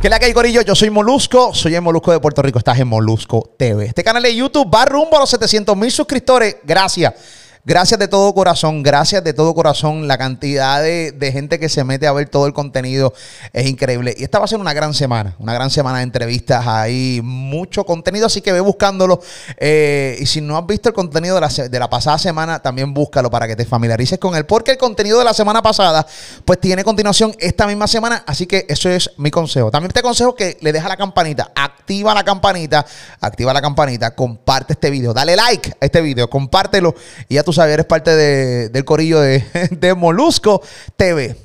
¿Qué la que hay, Corillo? Yo soy Molusco, soy el Molusco de Puerto Rico, estás en Molusco TV. Este canal de YouTube va rumbo a los 700 mil suscriptores. Gracias. Gracias de todo corazón, gracias de todo corazón. La cantidad de, gente que se mete a ver todo el contenido es increíble. Y esta va a ser una gran semana, una gran semana de entrevistas. Hay mucho contenido, así que ve buscándolo. Eh, y si no has visto el contenido de la, de la, pasada semana, también búscalo para que te familiarices con él. Porque el contenido de la semana pasada, pues tiene continuación esta misma semana. Así que eso es mi consejo. También te aconsejo que le dejes la campanita, activa la campanita, activa la campanita, comparte este video, dale like a este video, compártelo y ya tú sabes, eres parte de, del corillo de, de Molusco TV.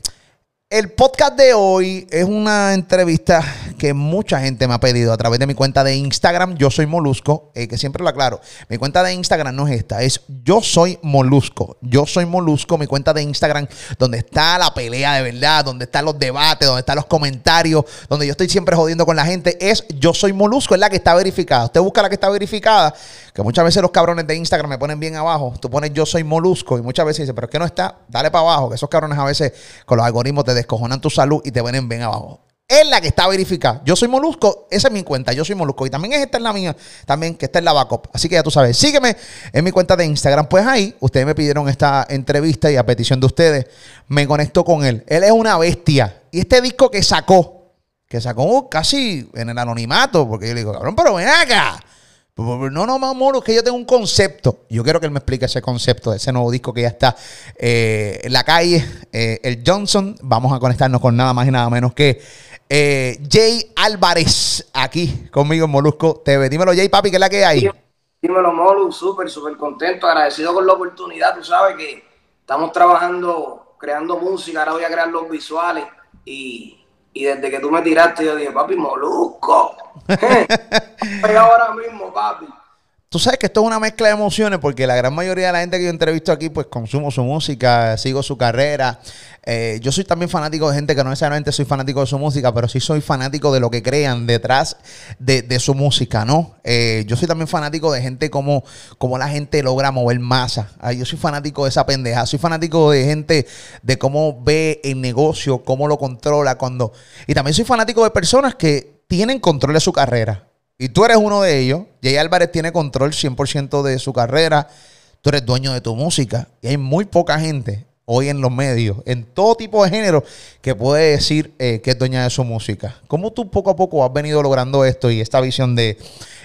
El podcast de hoy es una entrevista que mucha gente me ha pedido a través de mi cuenta de Instagram. Yo soy Molusco, eh, que siempre lo aclaro. Mi cuenta de Instagram no es esta, es Yo soy Molusco. Yo soy Molusco, mi cuenta de Instagram, donde está la pelea de verdad, donde están los debates, donde están los comentarios, donde yo estoy siempre jodiendo con la gente, es Yo soy Molusco, es la que está verificada. Usted busca la que está verificada, que muchas veces los cabrones de Instagram me ponen bien abajo. Tú pones Yo soy Molusco y muchas veces dicen, pero es que no está, dale para abajo, que esos cabrones a veces con los algoritmos te descojonan tu salud y te ven bien abajo. Es la que está verificada. Yo soy Molusco, esa es mi cuenta, yo soy Molusco. Y también es esta en la mía, también que está en la backup. Así que ya tú sabes, sígueme en mi cuenta de Instagram. Pues ahí, ustedes me pidieron esta entrevista y a petición de ustedes, me conecto con él. Él es una bestia. Y este disco que sacó, que sacó casi en el anonimato, porque yo le digo, cabrón, pero ven acá. No, no, amor, es que yo tengo un concepto. Yo quiero que él me explique ese concepto de ese nuevo disco que ya está eh, en la calle, eh, el Johnson. Vamos a conectarnos con nada más y nada menos que eh, Jay Álvarez, aquí conmigo en Molusco TV. Dímelo, Jay, papi, ¿qué es la que hay? Dímelo, Molu, súper, súper contento, agradecido con la oportunidad. Tú sabes que estamos trabajando, creando música, ahora voy a crear los visuales y y desde que tú me tiraste, yo dije, papi, molusco. ahora mismo, papi. Tú sabes que esto es una mezcla de emociones porque la gran mayoría de la gente que yo entrevisto aquí, pues consumo su música, sigo su carrera. Eh, yo soy también fanático de gente que no necesariamente soy fanático de su música, pero sí soy fanático de lo que crean detrás de, su música, ¿no? Eh, yo soy también fanático de gente como, como la gente logra mover masa. yo soy fanático de esa pendeja. Soy fanático de gente de cómo ve el negocio, cómo lo controla, cuando. Y también soy fanático de personas que tienen control de su carrera. Y tú eres uno de ellos. Jay Álvarez tiene control 100% de su carrera. Tú eres dueño de tu música. Y hay muy poca gente hoy en los medios, en todo tipo de género, que puede decir eh, que es dueña de su música. ¿Cómo tú poco a poco has venido logrando esto y esta visión de,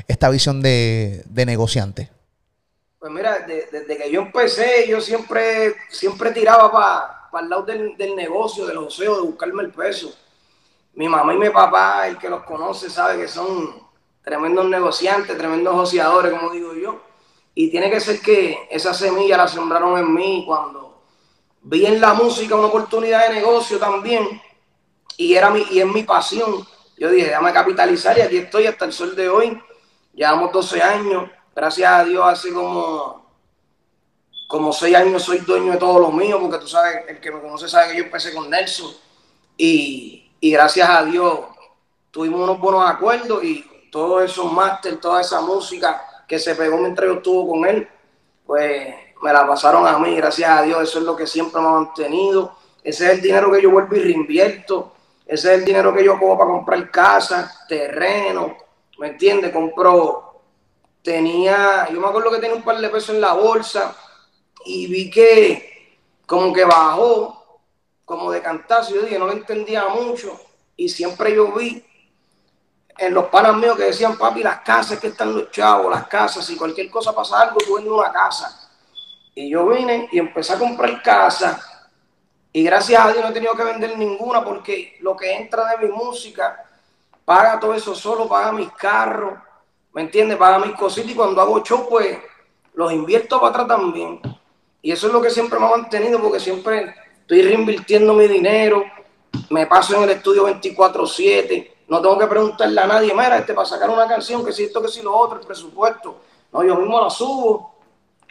esta visión de, negociante? Pues mira, desde que yo empecé, yo siempre, siempre tiraba para el lado del, del, negocio, del oseo, de buscarme el peso. Mi mamá y mi papá, el que los conoce, sabe que son tremendos negociantes, tremendos negociadores, como digo yo. Y tiene que ser que esa semilla la sembraron en mí cuando vi en la música una oportunidad de negocio también. Y, era mi, y es mi pasión. Yo dije, déjame capitalizar y aquí estoy hasta el sol de hoy. Llevamos 12 años. Gracias a Dios, hace como, como 6 años soy dueño de todo lo mío, porque tú sabes, el que me conoce sabe que yo empecé con Nelson. Y, y gracias a Dios tuvimos unos buenos acuerdos y todos esos máster, toda esa música que se pegó mientras yo estuve con él, pues me la pasaron a mí, gracias a Dios, eso es lo que siempre me ha mantenido. Ese es el dinero que yo vuelvo y reinvierto. Ese es el dinero que yo cojo para comprar casa, terreno, ¿me entiendes? Compró, tenía, yo me acuerdo que tenía un par de pesos en la bolsa y vi que como que bajó, como de cantazo, yo dije, no lo entendía mucho y siempre yo vi en los panas míos que decían, papi, las casas que están los chavos, las casas, si cualquier cosa pasa algo, tú vendes una casa. Y yo vine y empecé a comprar casa y gracias a Dios no he tenido que vender ninguna porque lo que entra de mi música paga todo eso solo, paga mis carros, ¿me entiendes? Paga mis cositas y cuando hago show, pues los invierto para atrás también. Y eso es lo que siempre me ha mantenido porque siempre estoy reinvirtiendo mi dinero, me paso en el estudio 24/7 no tengo que preguntarle a nadie, mira, este, para sacar una canción, que si esto, que si lo otro, el presupuesto. No, yo mismo la subo,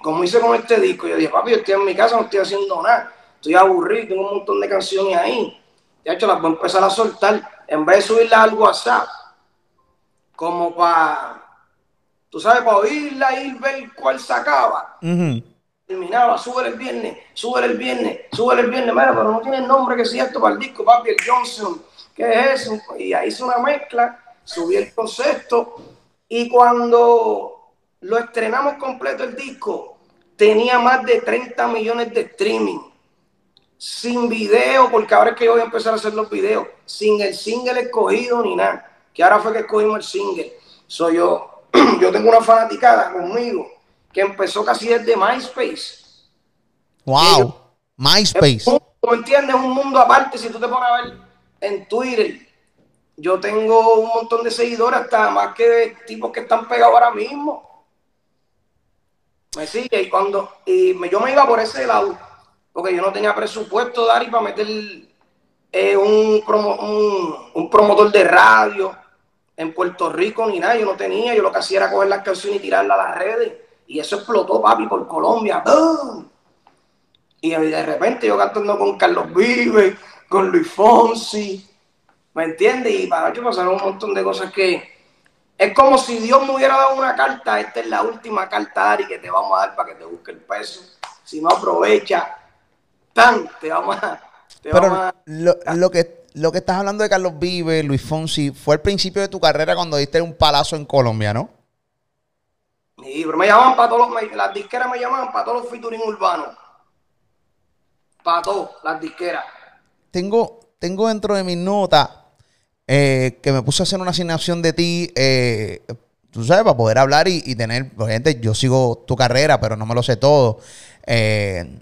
como hice con este disco. Yo dije, papi, yo estoy en mi casa, no estoy haciendo nada. Estoy aburrido, tengo un montón de canciones ahí. De hecho, las voy a empezar a soltar. En vez de subirlas al WhatsApp, como para, tú sabes, para oírla y ver cuál sacaba. Terminaba, sube el viernes, sube el viernes, sube el viernes. Mira, pero no tiene nombre que sea esto para el disco, papi, el Johnson ¿qué es eso? Y ahí hice una mezcla, subí el concepto y cuando lo estrenamos completo el disco, tenía más de 30 millones de streaming. Sin video, porque ahora es que yo voy a empezar a hacer los videos, sin el single escogido ni nada. Que ahora fue que escogimos el single. Soy yo, yo tengo una fanaticada conmigo que empezó casi desde MySpace. Wow, MySpace. ¿Tú entiendes? Un mundo aparte. Si tú te pones a ver en Twitter, yo tengo un montón de seguidores, hasta más que tipos que están pegados ahora mismo. Me sigue y cuando y yo me iba por ese lado, porque yo no tenía presupuesto, Dari, para meter eh, un, promotor de radio en Puerto Rico ni nada. Yo no tenía, yo lo que hacía era coger las canciones y tirarlas a las redes. Y eso explotó, papi, por Colombia. Y de repente yo cantando con Carlos Vives, con Luis Fonsi, ¿me entiendes? Y para que pasaron un montón de cosas que es como si Dios me hubiera dado una carta, esta es la última carta, Ari, que te vamos a dar para que te busque el peso. Si no aprovecha, tan, te vamos a... Pero Lo, que, lo que estás hablando de Carlos Vives, Luis Fonsi, fue el principio de tu carrera cuando diste un palazo en Colombia, ¿no? Sí, pero me llamaban para todos los, las disqueras me llamaban para todos los featuring urbanos. Para todos, las disqueras. Tengo, tengo dentro de mis notas eh, que me puse a hacer una asignación de ti, eh, tú sabes, para poder hablar y, tener, pues, gente, yo sigo tu carrera, pero no me lo sé todo. Eh,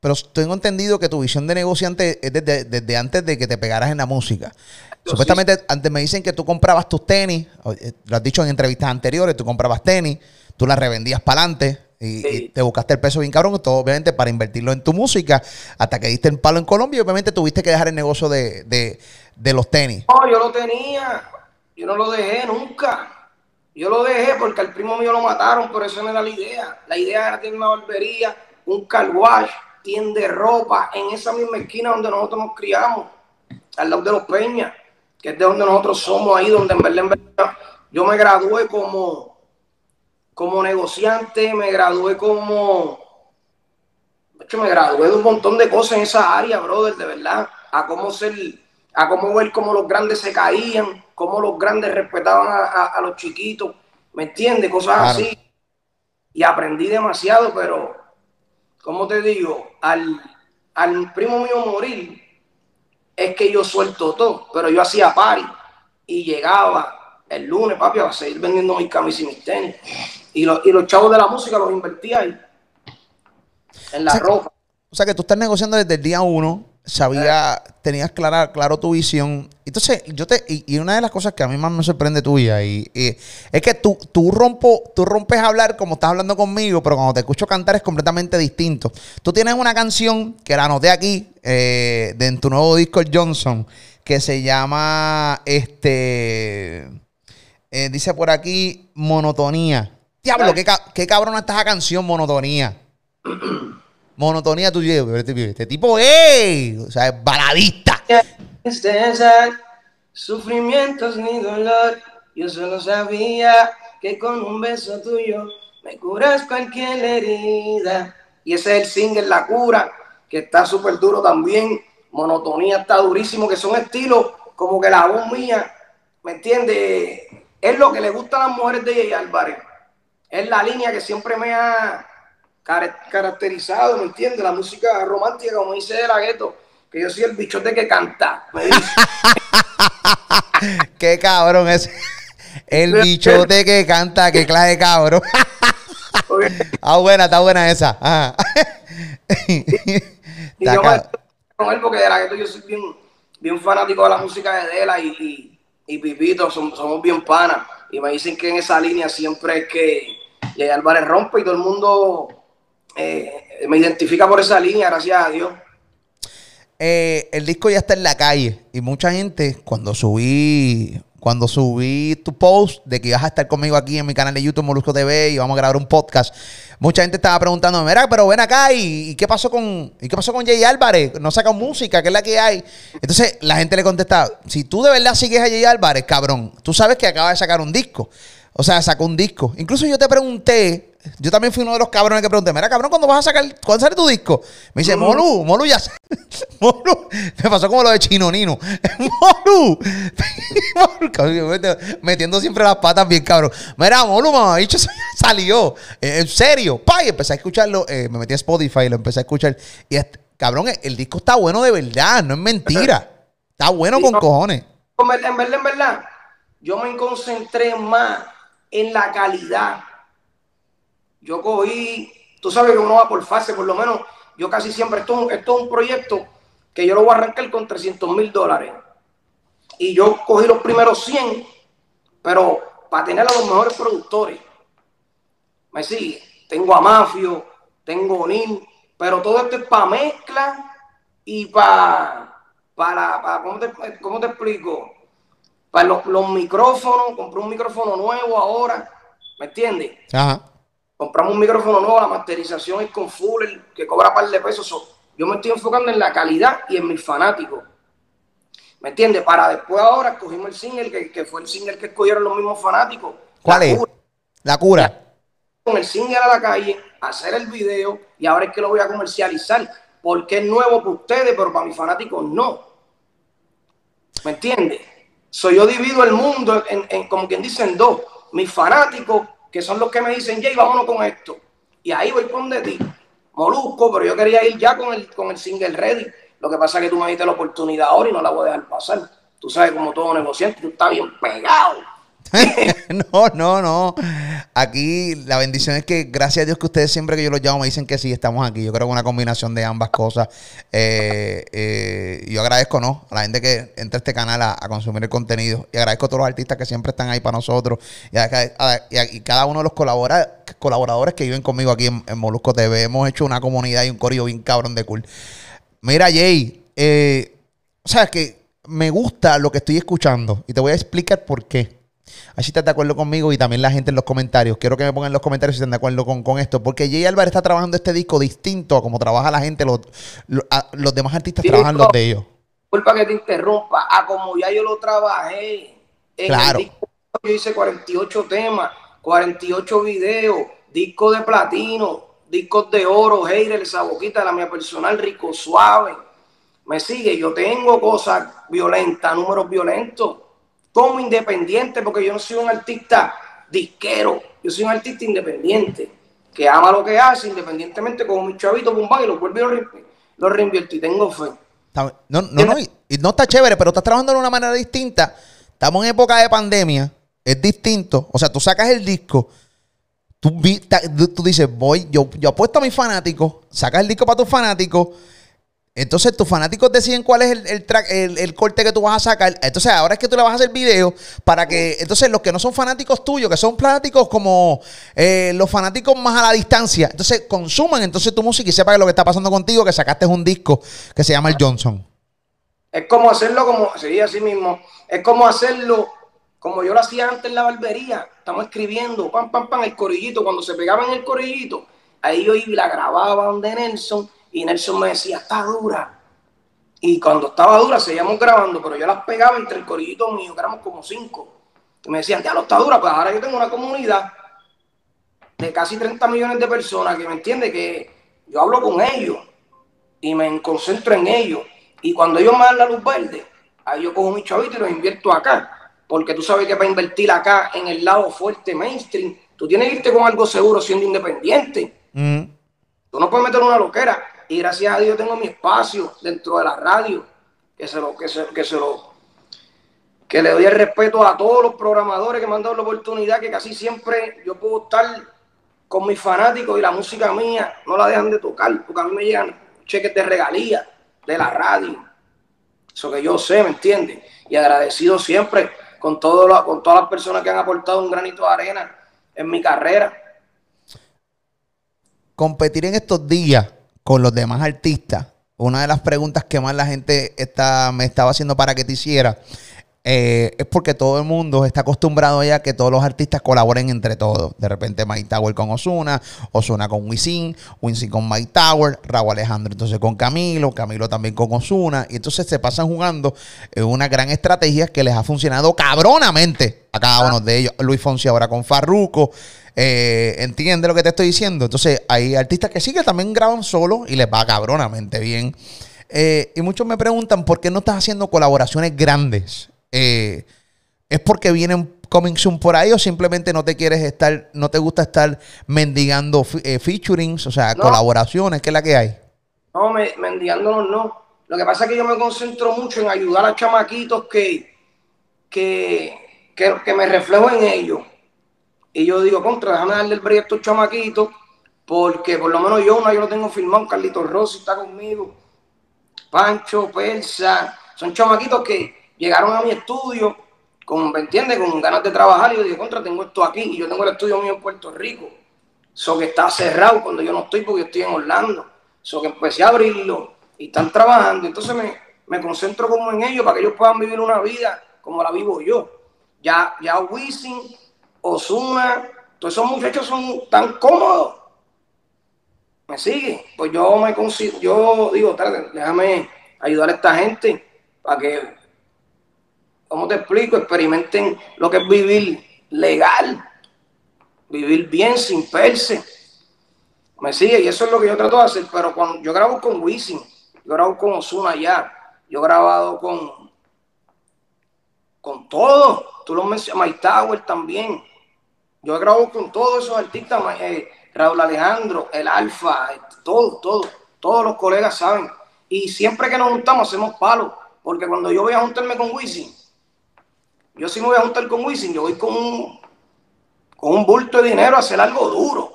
pero tengo entendido que tu visión de negociante es desde, antes de que te pegaras en la música. Supuestamente antes me dicen que tú comprabas tus tenis, lo has dicho en entrevistas anteriores, tú comprabas tenis, tú las revendías para adelante y, te buscaste el peso bien cabrón, todo obviamente para invertirlo en tu música, hasta que diste el palo en Colombia y obviamente tuviste que dejar el negocio de, de los tenis? No, yo lo tenía. Yo no lo dejé nunca. Yo lo dejé porque al primo mío lo mataron, pero eso no era la idea. La idea era tener una barbería, un car wash, tienda de ropa, en esa misma esquina donde nosotros nos criamos, al lado de los Peñas, que es de donde nosotros somos, ahí donde en verdad, yo me gradué como, como negociante, me gradué como... De hecho, me gradué de un montón de cosas en esa área, brother, de verdad, a cómo ser a cómo ver cómo los grandes se caían, cómo los grandes respetaban a, los chiquitos, ¿me entiendes? Cosas así. Y aprendí demasiado, pero, como te digo, al, al primo mío morir, es que yo suelto todo, pero yo hacía party y llegaba el lunes, papi, a seguir vendiendo mis camisas y mis tenis. Y, y los chavos de la música los invertía ahí, en la ropa. o sea que tú estás negociando desde el día uno sabía, tenías clara, claro tu visión. Entonces, yo te, y, una de las cosas que a mí más me sorprende tuya, y, es que tú, tú, rompo, tú rompes a hablar como estás hablando conmigo, pero cuando te escucho cantar es completamente distinto. Tú tienes una canción que la anoté aquí, eh, de en tu nuevo disco Johnson, que se llama, este, eh, dice por aquí, Monotonía. Diablo, qué, qué cabrona está esa canción, Monotonía. monotonía tuya. Este tipo, ¡ey! O sea, es baladista. Sufrimientos ni dolor. Yo solo sabía que con un beso tuyo me curas cualquier herida. Y ese es el single La Cura, que está súper duro también. Monotonía está durísimo, que son estilos como que la voz mía, ¿me entiendes? Es lo que le gusta a las mujeres de Jay Álvarez. Es la línea que siempre me ha, caracterizado, ¿me entiendes? La música romántica, como dice De La Gueto, que yo soy el bichote que canta. Qué cabrón es. El bichote que canta, qué clase de cabrón. ah, buena, está buena esa. y yo me con él porque de la gueto yo soy bien, bien fanático de la música de Dela y, y, Pipito, somos, bien panas. Y me dicen que en esa línea siempre es que Jay Álvarez rompe y todo el mundo eh, me identifica por esa línea, gracias a Dios. Eh, el disco ya está en la calle y mucha gente cuando subí cuando subí tu post de que ibas a estar conmigo aquí en mi canal de YouTube Molusco TV y vamos a grabar un podcast, mucha gente estaba preguntando, mira, pero ven acá y, qué pasó con qué pasó con Jay Álvarez, no saca música, ¿qué es la que hay? Entonces la gente le contestaba, si tú de verdad sigues a Jay Álvarez, cabrón, tú sabes que acaba de sacar un disco. O sea, sacó un disco. Incluso yo te pregunté, yo también fui uno de los cabrones que pregunté, mira, cabrón, ¿cuándo vas a sacar, cuándo sale tu disco? Me dice, Molu, Molu ya Molu, me pasó como lo de Chino Nino. Molu, metiendo siempre las patas bien, cabrón. Mira, Molu, mamá, dicho, salió. Eh, en serio, pa, y empecé a escucharlo, eh, me metí a Spotify, lo empecé a escuchar. Y, cabrón, el disco está bueno de verdad, no es mentira. Está bueno con cojones. En verdad, en verdad, yo me concentré más en la calidad. Yo cogí, tú sabes que uno va por fase, por lo menos yo casi siempre, esto, esto es un proyecto que yo lo voy a arrancar con 300 mil dólares. Y yo cogí los primeros 100, pero para tener a los mejores productores. Me sigue, tengo a Mafio, tengo Nil, pero todo esto es para mezcla y para, para, para ¿cómo, ¿cómo te explico? Para los, micrófonos, compré un micrófono nuevo ahora, ¿me entiendes? Ajá. Compramos un micrófono nuevo, la masterización es con Fuller, que cobra un par de pesos. yo me estoy enfocando en la calidad y en mis fanáticos. ¿Me entiendes? Para después ahora cogimos el single, que, fue el single que escogieron los mismos fanáticos. ¿Cuál es? La cura. Con el single a la calle, hacer el video y ahora es que lo voy a comercializar. Porque es nuevo para ustedes, pero para mis fanáticos no. ¿Me entiendes? So, yo divido el mundo en, como quien dicen dos. Mis fanáticos, que son los que me dicen, Jay, vámonos con esto. Y ahí voy con de ti. Molusco, pero yo quería ir ya con el, con el single ready. Lo que pasa es que tú me diste la oportunidad ahora y no la voy a dejar pasar. Tú sabes, como todo negociante, tú estás bien pegado. no, no, no. Aquí la bendición es que gracias a Dios que ustedes siempre que yo los llamo me dicen que sí, estamos aquí. Yo creo que una combinación de ambas cosas. Eh, eh, yo agradezco, ¿no? A la gente que entra a este canal a, consumir el contenido. Y agradezco a todos los artistas que siempre están ahí para nosotros. Y, cada uno de los colaboradores que viven conmigo aquí en, Molusco TV. Hemos hecho una comunidad y un corrido bien cabrón de cool. Mira, Jay, eh, o sea, que me gusta lo que estoy escuchando. Y te voy a explicar por qué. Así estás de acuerdo conmigo y también la gente en los comentarios. Quiero que me pongan en los comentarios si están de acuerdo con, esto. Porque Jay Álvarez está trabajando este disco distinto a como trabaja la gente. Los, los, demás artistas trabajan los de ellos. Disculpa que te interrumpa. A como ya yo lo trabajé. En claro. El disco, yo hice 48 temas, 48 videos, disco de platino, discos de oro, Heider, esa boquita, la mía personal, rico, suave. Me sigue, yo tengo cosas violentas, números violentos como independiente, porque yo no soy un artista disquero, yo soy un artista independiente, que ama lo que hace, independientemente como mi chavito, y lo vuelve y lo, reinvierte y tengo fe. No, no, no, y, no está chévere, pero estás trabajando de una manera distinta. Estamos en época de pandemia, es distinto. O sea, tú sacas el disco, tú, tú dices, voy, yo, yo apuesto a mis fanáticos, sacas el disco para tus fanáticos entonces tus fanáticos deciden cuál es el, track, el, corte que tú vas a sacar. Entonces ahora es que tú le vas a hacer video para que, entonces los que no son fanáticos tuyos, que son fanáticos como eh, los fanáticos más a la distancia, entonces consuman entonces tu música y sepan lo que está pasando contigo, que sacaste un disco que se llama El Johnson. Es como hacerlo como, sí, así mismo, es como hacerlo como yo lo hacía antes en la barbería. Estamos escribiendo, pam, pam, pam, el corillito, cuando se pegaba en el corillito, ahí yo iba y la grababa donde Nelson y Nelson me decía, está dura. Y cuando estaba dura, seguíamos grabando, pero yo las pegaba entre el corillito mío, que éramos como cinco. Y me decían, ya no está dura, pues ahora yo tengo una comunidad de casi 30 millones de personas que me entiende que yo hablo con ellos y me concentro en ellos. Y cuando ellos me dan la luz verde, ahí yo cojo mi chavito y los invierto acá. Porque tú sabes que para invertir acá en el lado fuerte mainstream, tú tienes que irte con algo seguro siendo independiente. Mm. Tú no puedes meter una loquera y gracias a Dios tengo mi espacio dentro de la radio, que se lo, que se, que se lo, que le doy el respeto a todos los programadores que me han dado la oportunidad, que casi siempre yo puedo estar con mis fanáticos y la música mía no la dejan de tocar, porque a mí me llegan cheques de regalía de la radio. Eso que yo sé, ¿me entiendes? Y agradecido siempre con, todo con todas las personas que han aportado un granito de arena en mi carrera. Competir en estos días con los demás artistas, una de las preguntas que más la gente está, me estaba haciendo para que te hiciera eh, es porque todo el mundo está acostumbrado ya a que todos los artistas colaboren entre todos. De repente Mike Tower con Osuna, Osuna con Wisin, Wisin con Mike Tower, Raúl Alejandro entonces con Camilo, Camilo también con Osuna. Y entonces se pasan jugando en una gran estrategia que les ha funcionado cabronamente a cada uno de ellos. Luis Fonsi ahora con Farruko. Eh, ¿Entiende lo que te estoy diciendo? Entonces hay artistas que sí que también graban solo y les va cabronamente bien. Eh, y muchos me preguntan por qué no estás haciendo colaboraciones grandes. Eh, ¿Es porque vienen coming soon por ahí o simplemente no te quieres estar, no te gusta estar mendigando eh, featurings, o sea, colaboraciones? ¿Qué es la que hay? No, me, mendigándonos no. Lo que pasa es que yo me concentro mucho en ayudar a chamaquitos que, que, que, me reflejo en ellos. Y yo digo, contra, déjame darle el proyecto a estos chamaquitos, porque por lo menos yo, no, yo lo tengo filmado, Carlitos Rossi está conmigo, Pancho, Persa, son chamaquitos que llegaron a mi estudio con, ¿me entiendes? Con ganas de trabajar y yo dije, contra, tengo esto aquí y yo tengo el estudio mío en Puerto Rico. Eso que está cerrado cuando yo no estoy porque yo estoy en Orlando. Eso que empecé a abrirlo y están trabajando. Entonces me, me concentro como en ellos para que ellos puedan vivir una vida como la vivo yo. Ya, ya Wisin, Osuna, todos esos muchachos son tan cómodos. ¿Me sigue? Pues yo me yo digo, déjame ayudar a esta gente para que ¿cómo te explico? Experimenten lo que es vivir legal, vivir bien, sin perse. ¿Me sigue? Y eso es lo que yo trato de hacer. Pero cuando yo grabo con Wisin, yo grabo con Osuna ya, yo he grabado con, con todo. Tú lo mencionas, Mike Tower también. Yo he grabado con todos esos artistas, eh, Raúl Alejandro, el Alfa, todo, todo. Todos los colegas saben. Y siempre que nos juntamos hacemos palos. Porque cuando yo voy a juntarme con Wisin, yo sí me voy a juntar con Wisin, yo voy con un, con un bulto de dinero a hacer algo duro.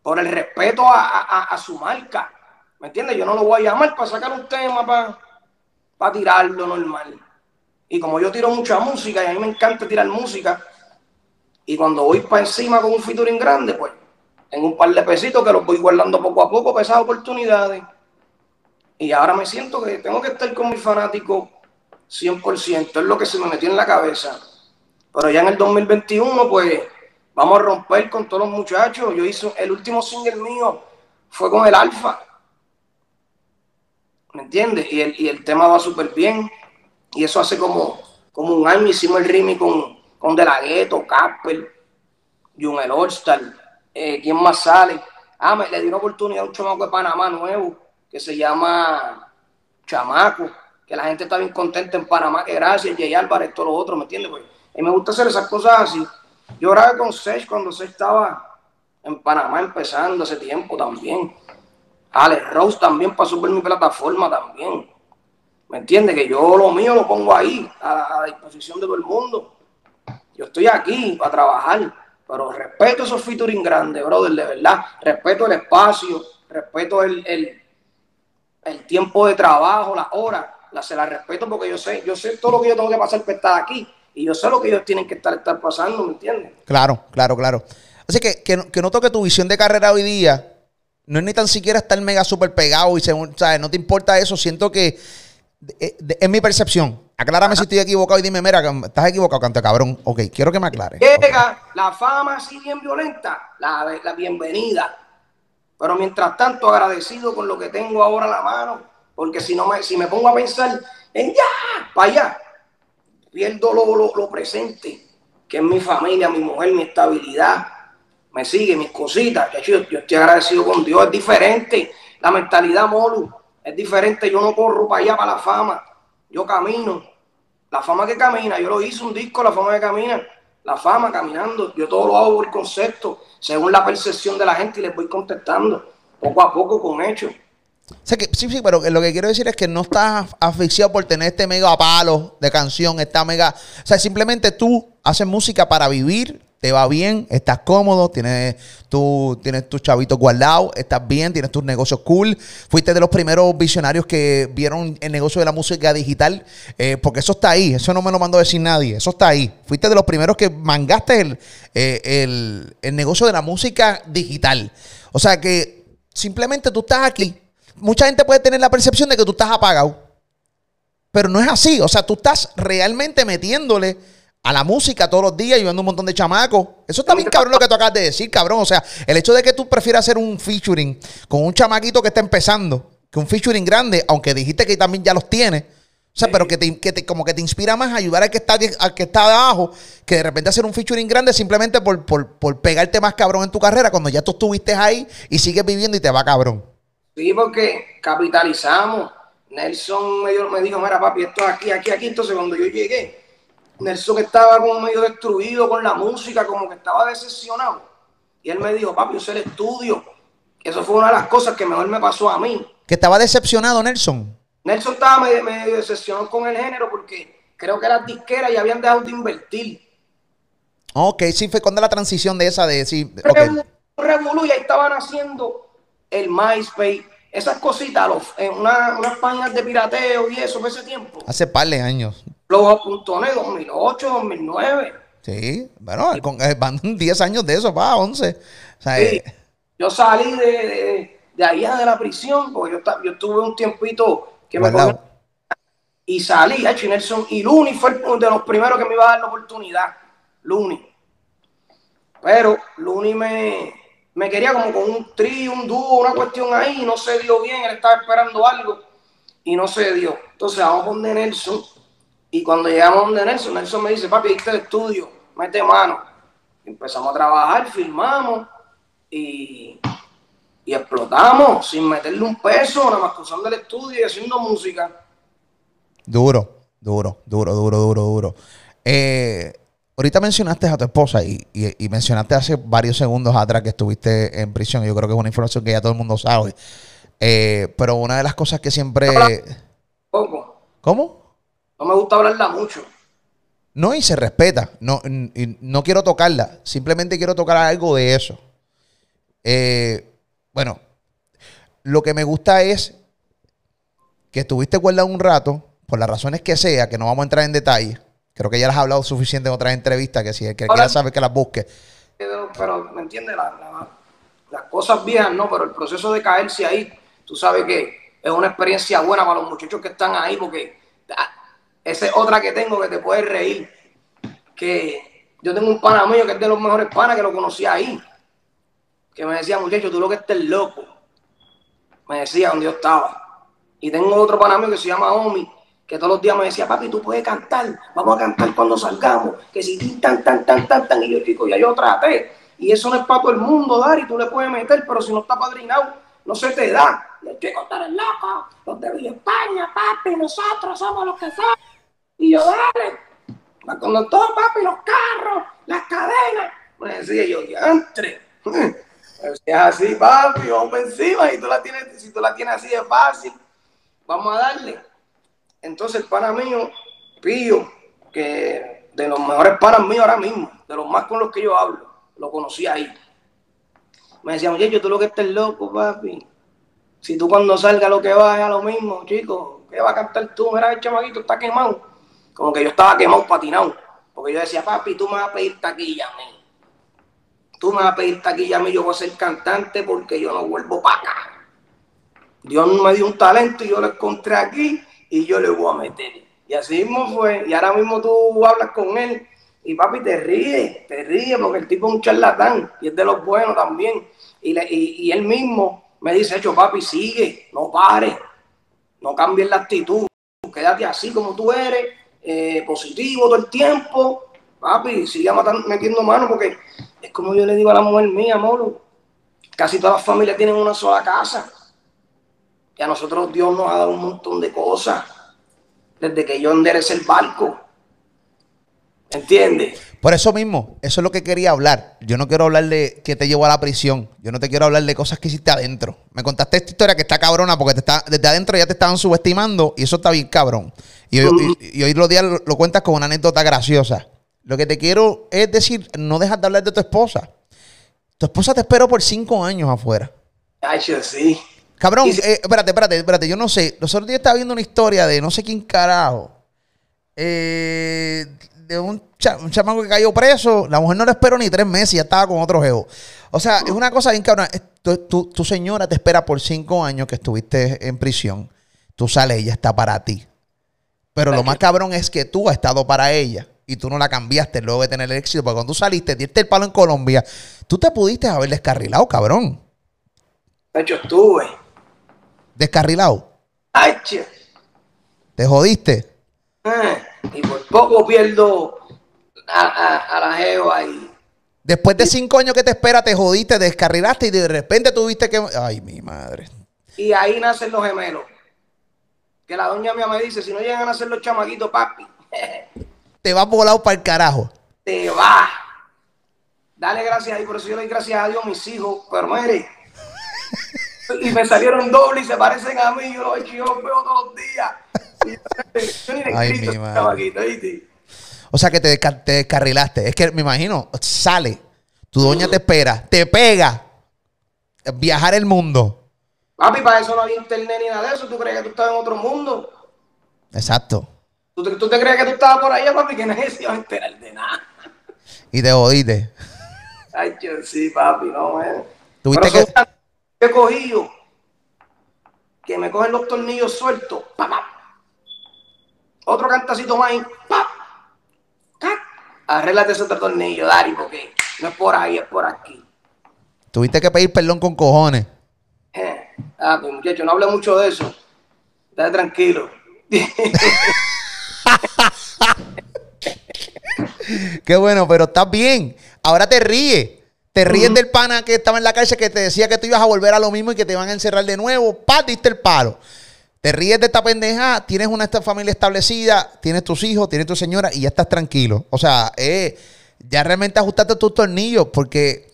Por el respeto a, su marca. ¿Me entiendes? Yo no lo voy a llamar para sacar un tema, para, para tirarlo normal. Y como yo tiro mucha música y a mí me encanta tirar música, y cuando voy para encima con un featuring grande, pues tengo un par de pesitos que los voy guardando poco a poco para esas oportunidades. Y ahora me siento que tengo que estar con mis fanáticos 100%, es lo que se me metió en la cabeza. Pero ya en el 2021, pues vamos a romper con todos los muchachos. Yo hice el último single mío, fue con el Alfa. ¿Me entiendes? Y el, y el tema va súper bien. Y eso hace como, como un año hicimos el ritmo con, con De La Ghetto, Casper, Jun el All-Star. Eh, ¿Quién más sale? Ah, me, le di una oportunidad a un chamaco de Panamá nuevo que se llama Chamaco que la gente está bien contenta en Panamá, que gracias, Jay Álvarez, todo lo otro, ¿me entiendes? Pues, y me gusta hacer esas cosas así. Yo grabé con Sech cuando Sech estaba en Panamá empezando hace tiempo también. Alex Rose también pasó por mi plataforma también. ¿Me entiendes? Que yo lo mío lo pongo ahí, a, disposición de todo el mundo. Yo estoy aquí para trabajar, pero respeto esos featuring grandes, brother, de verdad. Respeto el espacio, respeto el, el, el tiempo de trabajo, las horas la, se la respeto porque yo sé, yo sé todo lo que yo tengo que pasar para estar aquí y yo sé lo que ellos tienen que estar, estar pasando, ¿me entiendes? Claro, claro, claro. Así que, que, que noto que tu visión de carrera hoy día no es ni tan siquiera estar mega súper pegado y según, ¿sabes? No te importa eso. Siento que es mi percepción. Aclárame si estoy equivocado y dime, mira, estás equivocado, canto cabrón. Ok, quiero que me aclare. Llega la fama así bien violenta, la, la bienvenida. Pero mientras tanto, agradecido con lo que tengo ahora en la mano, porque si, no me, si me pongo a pensar en ya, para allá, pierdo lo, lo, presente, que es mi familia, mi mujer, mi estabilidad, me sigue, mis cositas. Yo, yo estoy agradecido con Dios, es diferente. La mentalidad, Molu, es diferente. Yo no corro para allá, para la fama. Yo camino. La fama que camina, yo lo hice un disco, la fama que camina. La fama caminando, yo todo lo hago por concepto, según la percepción de la gente y les voy contestando, poco a poco con hechos sí, sí, pero lo que quiero decir es que no estás asfixiado por tener este mega palo de canción, esta mega. O sea, simplemente tú haces música para vivir, te va bien, estás cómodo, tienes, tú, tienes tus chavitos guardados, estás bien, tienes tus negocios cool. Fuiste de los primeros visionarios que vieron el negocio de la música digital, eh, porque eso está ahí, eso no me lo mandó a decir nadie, eso está ahí. Fuiste de los primeros que mangaste el, eh, el, el negocio de la música digital. O sea que simplemente tú estás aquí mucha gente puede tener la percepción de que tú estás apagado. Pero no es así. O sea, tú estás realmente metiéndole a la música todos los días y viendo un montón de chamacos. Eso está bien cabrón lo que tú acabas de decir, cabrón. O sea, el hecho de que tú prefieras hacer un featuring con un chamaquito que está empezando, que un featuring grande, aunque dijiste que también ya los tienes. O sea, pero que, te, como que te inspira más a ayudar al que está, al que está abajo, que de repente hacer un featuring grande simplemente por, por, pegarte más cabrón en tu carrera cuando ya tú estuviste ahí y sigues viviendo y te va cabrón. Sí, porque capitalizamos. Nelson me, me dijo, mira papi, esto aquí, aquí, aquí. Entonces cuando yo llegué, Nelson estaba como medio destruido con la música, como que estaba decepcionado. Y él me dijo, papi, usé el estudio. Eso fue una de las cosas que mejor me pasó a mí. ¿Que estaba decepcionado, Nelson? Nelson estaba medio, decepcionado con el género porque creo que las disqueras ya habían dejado de invertir. Ok, sí, fue cuando la transición de esa de sí. Okay. Revolu, y ahí estaban haciendo el MySpace, esas cositas, los, en unas páginas de pirateo y eso, ese tiempo. Hace par de años. Los 2008, 2009. Sí, bueno, eh, van 10 años de eso, va, 11. sí. Eh. Yo salí de, de, allá de la prisión, porque yo, yo tuve un tiempito que me y salí, y Nelson, y Luni fue de los primeros que me iba a dar la oportunidad, Luni. Pero Luni me, me quería como con un trío, un dúo, una cuestión ahí, y no se dio bien, él estaba esperando algo, y no se dio. Entonces vamos con de Nelson, y cuando llegamos donde Nelson, Nelson me dice, papi, está el estudio, mete mano. empezamos a trabajar, filmamos y, y, explotamos sin meterle un peso, nada más que usando el estudio y haciendo música. Duro, duro, duro, duro, duro, duro. Eh, ahorita mencionaste a tu esposa y, y, mencionaste hace varios segundos atrás que estuviste en prisión. Yo creo que es una información que ya todo el mundo sabe. Eh, pero una de las cosas que siempre... Poco. ¿Cómo? No me gusta hablarla mucho. No, y se respeta. No, no quiero tocarla. Simplemente quiero tocar algo de eso. Eh, bueno, lo que me gusta es que estuviste cuerda un rato, por las razones que sea, que no vamos a entrar en detalle. Creo que ya las has hablado suficiente en otras entrevistas, que si el que quiera saber que las busque. Pero, ¿me entiendes? las cosas viejas, no, pero el proceso de caerse ahí, tú sabes que es una experiencia buena para los muchachos que están ahí, porque esa es otra que tengo que te puedes reír. Que yo tengo un pana mío que es de los mejores panas que lo conocí ahí. Que me decía, muchacho, tú lo que estés loco. Me decía donde yo estaba. Y tengo otro pana mío que se llama Omi, que todos los días me decía, papi, tú puedes cantar, vamos a cantar cuando salgamos, que si tan, tan, tan, tan, tan, y yo, chico, ya yo traté. Y eso no es para todo el mundo dar y tú le puedes meter, pero si no está padrinado, no se te da. Y el chico, tú eres loco, los de Villa España, papi, nosotros somos los que somos. Y yo, dale, cuando todo, papi, los carros, las cadenas. Me decía yo, diantre. Es así, papi, vamos encima. Y tú la tienes, si tú la tienes así de fácil, vamos a darle. Entonces, el pana mío, Pío, que de los mejores panas míos ahora mismo, de los más con los que yo hablo, lo conocí ahí. Me decía, oye, yo tú lo que estés loco, papi. Si tú cuando salga lo que vas es a lo mismo, chico, ¿qué va a cantar tú? Mira, el chamaquito está quemado como que yo estaba quemado, patinado. Porque yo decía, papi, tú me vas a pedir taquilla a mí. Tú me vas a pedir taquilla a mí, yo voy a ser cantante porque yo no vuelvo para acá. Dios me dio un talento y yo lo encontré aquí y yo le voy a meter. Y así mismo fue. Y ahora mismo tú hablas con él y papi te ríe, te ríe porque el tipo es un charlatán y es de los buenos también. Y, y, él mismo me dice, hecho papi, sigue, no pares, no cambies la actitud, quédate así como tú eres eh, positivo todo el tiempo, papi, sigue metiendo mano porque es como yo le digo a la mujer mía, amor, casi todas las familias tienen una sola casa. Y a nosotros Dios nos ha dado un montón de cosas desde que yo enderecé el barco. ¿Entiendes? Por eso mismo, eso es lo que quería hablar. Yo no quiero hablar de que te llevó a la prisión. Yo no te quiero hablar de cosas que hiciste adentro. Me contaste esta historia que está cabrona porque te está, desde adentro ya te estaban subestimando y eso está bien cabrón. Y, hoy, los días lo, cuentas con una anécdota graciosa. Lo que te quiero es decir, no dejas de hablar de tu esposa. Tu esposa te esperó por cinco años afuera. Ay, sí. Cabrón, eh, espérate, espérate, espérate. Yo no sé. Los otros días estaba viendo una historia de no sé quién carajo. Eh, de un, chamaco que cayó preso. La mujer no le esperó ni tres meses y ya estaba con otro geo. O sea, es una cosa bien cabrón. Tu, señora te espera por cinco años que estuviste en prisión. Tú sales ella está para ti Pero lo más cabrón es que tú has estado para ella y tú no la cambiaste luego de tener el éxito. Porque cuando tú saliste, diste el palo en Colombia, tú te pudiste haber descarrilado, cabrón. De hecho, estuve. Descarrilado. Ay. Te jodiste. Eh, y por poco pierdo a, a- a la Jeva y Después de cinco años que te espera, te jodiste, descarrilaste y de repente tuviste que. Ay, mi madre. Y ahí nacen los gemelos. Que la doña mía me dice, si no llegan a nacer los chamaquitos, papi, Te vas volado para el carajo. te va. Dale gracias ahí, por eso yo le doy gracias a Dios a mis hijos, pero mire. Y me salieron dobles y se parecen a mí, yo los, veo todos los días. Y yo, yo ni le Ay, mi. O sea que te, desca- te descarrilaste. Es que me imagino, sale, tu doña te espera, te pega. Viajar el mundo. Papi, para eso no había internet ni nada de eso. ¿Tú crees que tú estabas en otro mundo? Exacto. ¿Tú te, tú te crees que tú estabas por allá, papi? Que nadie se iba a enterar de nada. Y te jodiste. Ay, yo, sí, papi, no, eh. Tuviste Pero que he cogido que me cogen los tornillos sueltos. Pa, pa. Otro cantacito más pa. Arréglate ese otro tornillo, Dari, porque no es por ahí, es por aquí. Tuviste que pedir perdón con cojones. Eh. Ah, pues muchacho, no hable mucho de eso. Estate tranquilo. Qué bueno, pero estás bien. Ahora te ríes. Te ríes del pana que estaba en la cárcel que te decía que tú ibas a volver a lo mismo y que te iban a encerrar de nuevo. ¡Pah! Diste el palo. Te ríes de esta pendeja, tienes una familia establecida, tienes tus hijos, tienes tu señora y ya estás tranquilo. O sea, eh, ya realmente ajustaste tus tornillos porque,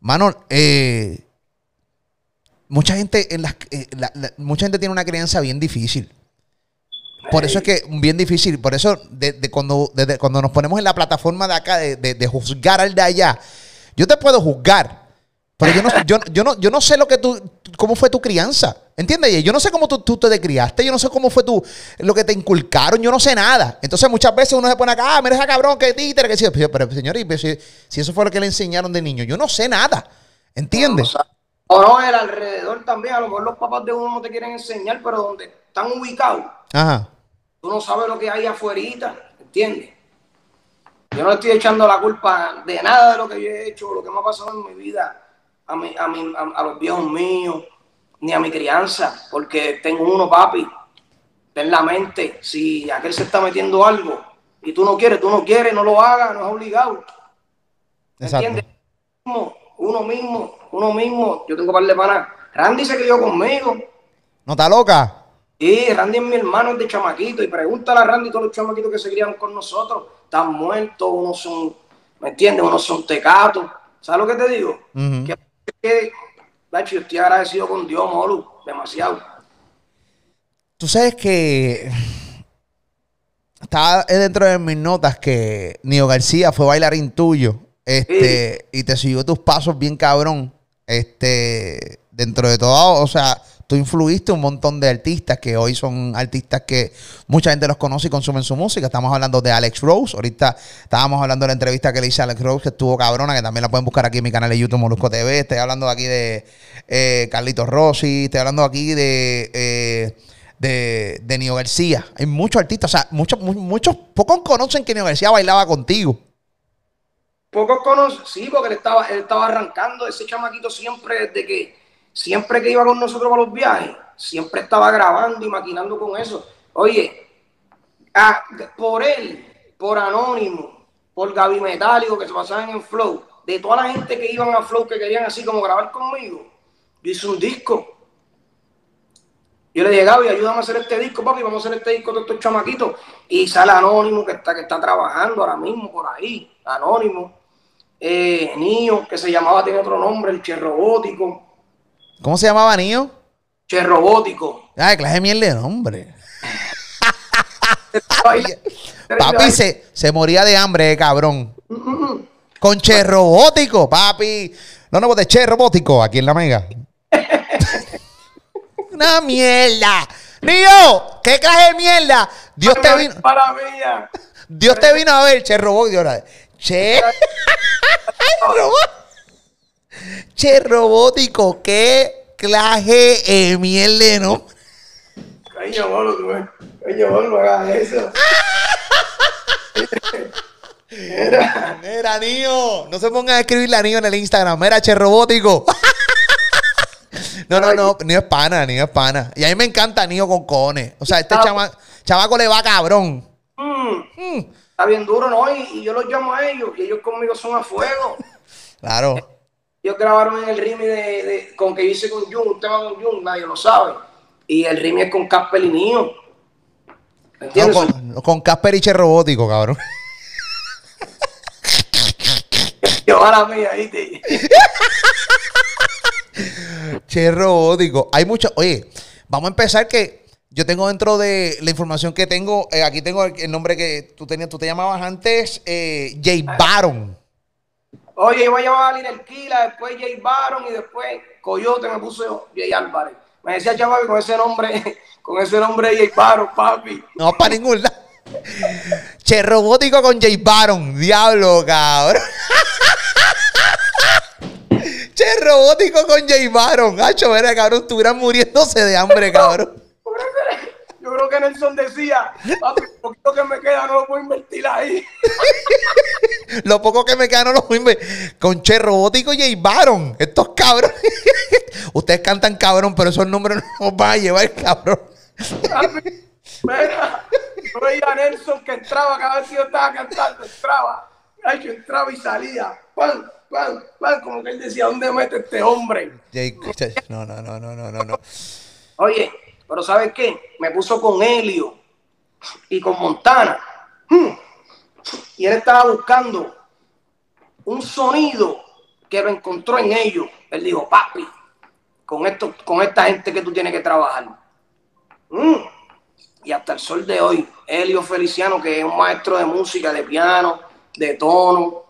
mano, eh, mucha gente en las, eh, la- la- mucha gente tiene una crianza bien difícil. Por eso es que bien difícil. Por eso, de, de cuando, desde cuando nos ponemos en la plataforma de acá de, de- de juzgar al de allá, yo te puedo juzgar. Pero yo no, yo, yo no, yo no sé lo que tú, cómo fue tu crianza. ¿Entiendes? Yo no sé cómo tú, tú te criaste, yo no sé cómo fue tu, lo que te inculcaron, yo no sé nada. Entonces muchas veces uno se pone acá, ah, mira ese cabrón, que títere, que sí. Pero, pero, señor, pues, si, si eso fue lo que le enseñaron de niño, yo no sé nada. ¿Entiendes? O no, el alrededor también. A lo mejor los papás de uno no te quieren enseñar, pero donde están ubicados, Ajá. tú no sabes lo que hay afuera, ¿entiendes? Yo no estoy echando la culpa de nada de lo que yo he hecho, lo que me ha pasado en mi vida, a, mi, a, mi- a, a los viejos míos, ni a mi crianza, porque tengo uno, papi, ten la mente, si aquel se está metiendo algo y tú no quieres, tú no quieres, no lo hagas, no es obligado. ¿Me Exacto. entiendes? Uno mismo, uno mismo, uno mismo, yo tengo par de panas. Randy se crió conmigo. ¿No está loca? Sí, Randy es mi hermano es de chamaquito. Y pregúntale a Randy todos los chamaquitos que se criaron con nosotros. Están muertos, unos son, ¿me entiendes? Unos son tecatos. ¿Sabes lo que te digo? Que, que Nacho, yo estoy agradecido con Dios, Molu, demasiado. Tú sabes que estaba dentro de mis notas que Nio García fue bailarín tuyo. Este, y te siguió tus pasos bien cabrón. Este, dentro de todo, o sea, tú influiste un montón de artistas que hoy son artistas que mucha gente los conoce y consumen su música. Estamos hablando de Alex Rose. Ahorita estábamos hablando de la entrevista que le hice a Alex Rose, que estuvo cabrona, que también la pueden buscar aquí en mi canal de YouTube Molusco TV. Estoy hablando aquí de eh, Carlitos Rossi. Estoy hablando aquí de. eh, de, de Nio García. Hay muchos artistas, o sea, muchos, mu- muchos, pocos conocen que Nio García bailaba contigo. Pocos conocen, sí, porque él estaba, él estaba arrancando. Ese chamaquito siempre, desde que, siempre que iba con nosotros a los viajes, siempre estaba grabando y maquinando con eso. Oye, ah, por él, por Anónimo, por Gaby Metálico, que se pasaban en Flow, de toda la gente que iban a Flow, que querían así como grabar conmigo, yo hice un disco. Yo le dije, Gaby, ayúdame a hacer este disco, papi, vamos a hacer este disco de estos chamaquitos. Y sale Anónimo, que está, que está trabajando ahora mismo por ahí, Anónimo. Eh, Niño, que se llamaba, tiene otro nombre, el Che Robótico. ¿Cómo se llamaba Nio? Che Robótico. Ay, clase de mierda de nombre. Papi se, se moría de hambre, eh, cabrón. Con Che Robótico, papi. No, no, de Che Robótico, aquí en la Mega. Una mierda. Nio, ¿qué clase de mierda? Dios te vino, Para. Dios te vino a ver, Che Robótico. Che. Robó- Che Robótico, qué clase de mierda de nombre. Coño, me... Coño, bolo, no hagas eso. Mira. Mira, Nio. No se pongan a escribirle a Nio en el Instagram. Mira, che robótico. no, no, no. Nio es pana, Nio es pana. Y a mí me encanta Nio con cojones. O sea, este chama, chamaco le va cabrón. Mm. Mm. Está bien duro, ¿no? Y, y, yo los llamo a ellos. Y ellos conmigo son a fuego. Claro. Ellos grabaron en el ritmo de, de, con que hice con Jun, un tema con Jun, nadie lo sabe. Y el ritmo es con Casper y Nio. ¿Entiendes? No, con, Casper y Che Robótico, cabrón. Yo a la mía, ¿viste? che robótico. Hay mucho. Oye, vamos a empezar que yo tengo dentro de la información que tengo. Eh, aquí tengo el, nombre que tú tenías. Tú te llamabas antes eh, Jay Baron. Oye, iba a llamar a Liner Kila, después Jay Baron y después Coyote me puso Jay Álvarez. Me decía chaval con ese nombre, con ese nombre Jay Baron, papi. No, para ningún lado. Che robótico con Jay Baron. Diablo, cabrón. che robótico con Jay Baron. Hacho, mira, cabrón, estuvieran muriéndose de hambre, cabrón. Yo creo que Nelson decía, papi, lo poquito que me queda no lo puedo invertir ahí. lo poco que me queda no lo puedo invertir. Con Che Robótico y Jay Baron. Estos cabrones. Ustedes cantan cabrón, pero esos nombres no los van a llevar, cabrón. Papi, mira, yo veía a Nelson que entraba cada vez que yo estaba cantando, entraba. Ay, yo entraba y salía. ¡Pam! ¡Pam! ¡Pam! Como que él decía, ¿dónde mete este hombre? No, no, no, no, no, no. Oye, pero ¿sabes qué? Me puso con Helio y con Montana. Y él estaba buscando un sonido que lo encontró en ellos. Él dijo, papi, con, esto, con esta gente que tú tienes que trabajar. Y hasta el sol de hoy, Helio Feliciano, que es un maestro de música, de piano, de tono,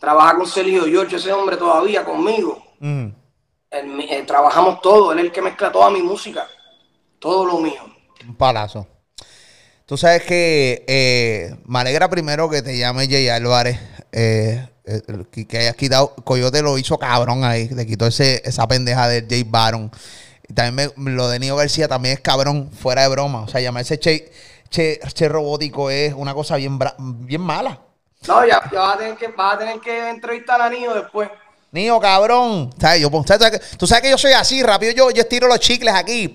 trabaja con Sergio George, ese hombre todavía conmigo. Mm. Él, eh, trabajamos todo, él es el que mezcla toda mi música todo lo mío. Un palazo. Tú sabes que eh, me alegra primero que te llame Jay Álvarez. Eh, eh, que, hayas quitado. Coyote lo hizo cabrón ahí. Le quitó ese, esa pendeja de Jay Baron. Y también lo de Nio García también es cabrón, fuera de broma. O sea, llamarse Che, che, che robótico es una cosa bien, bien mala. No, ya, ya vas, a tener que, vas a tener que entrevistar a Nio después. Niño, cabrón. ¿Sabes? Yo, tú sabes que yo soy así, rápido yo, yo estiro los chicles aquí.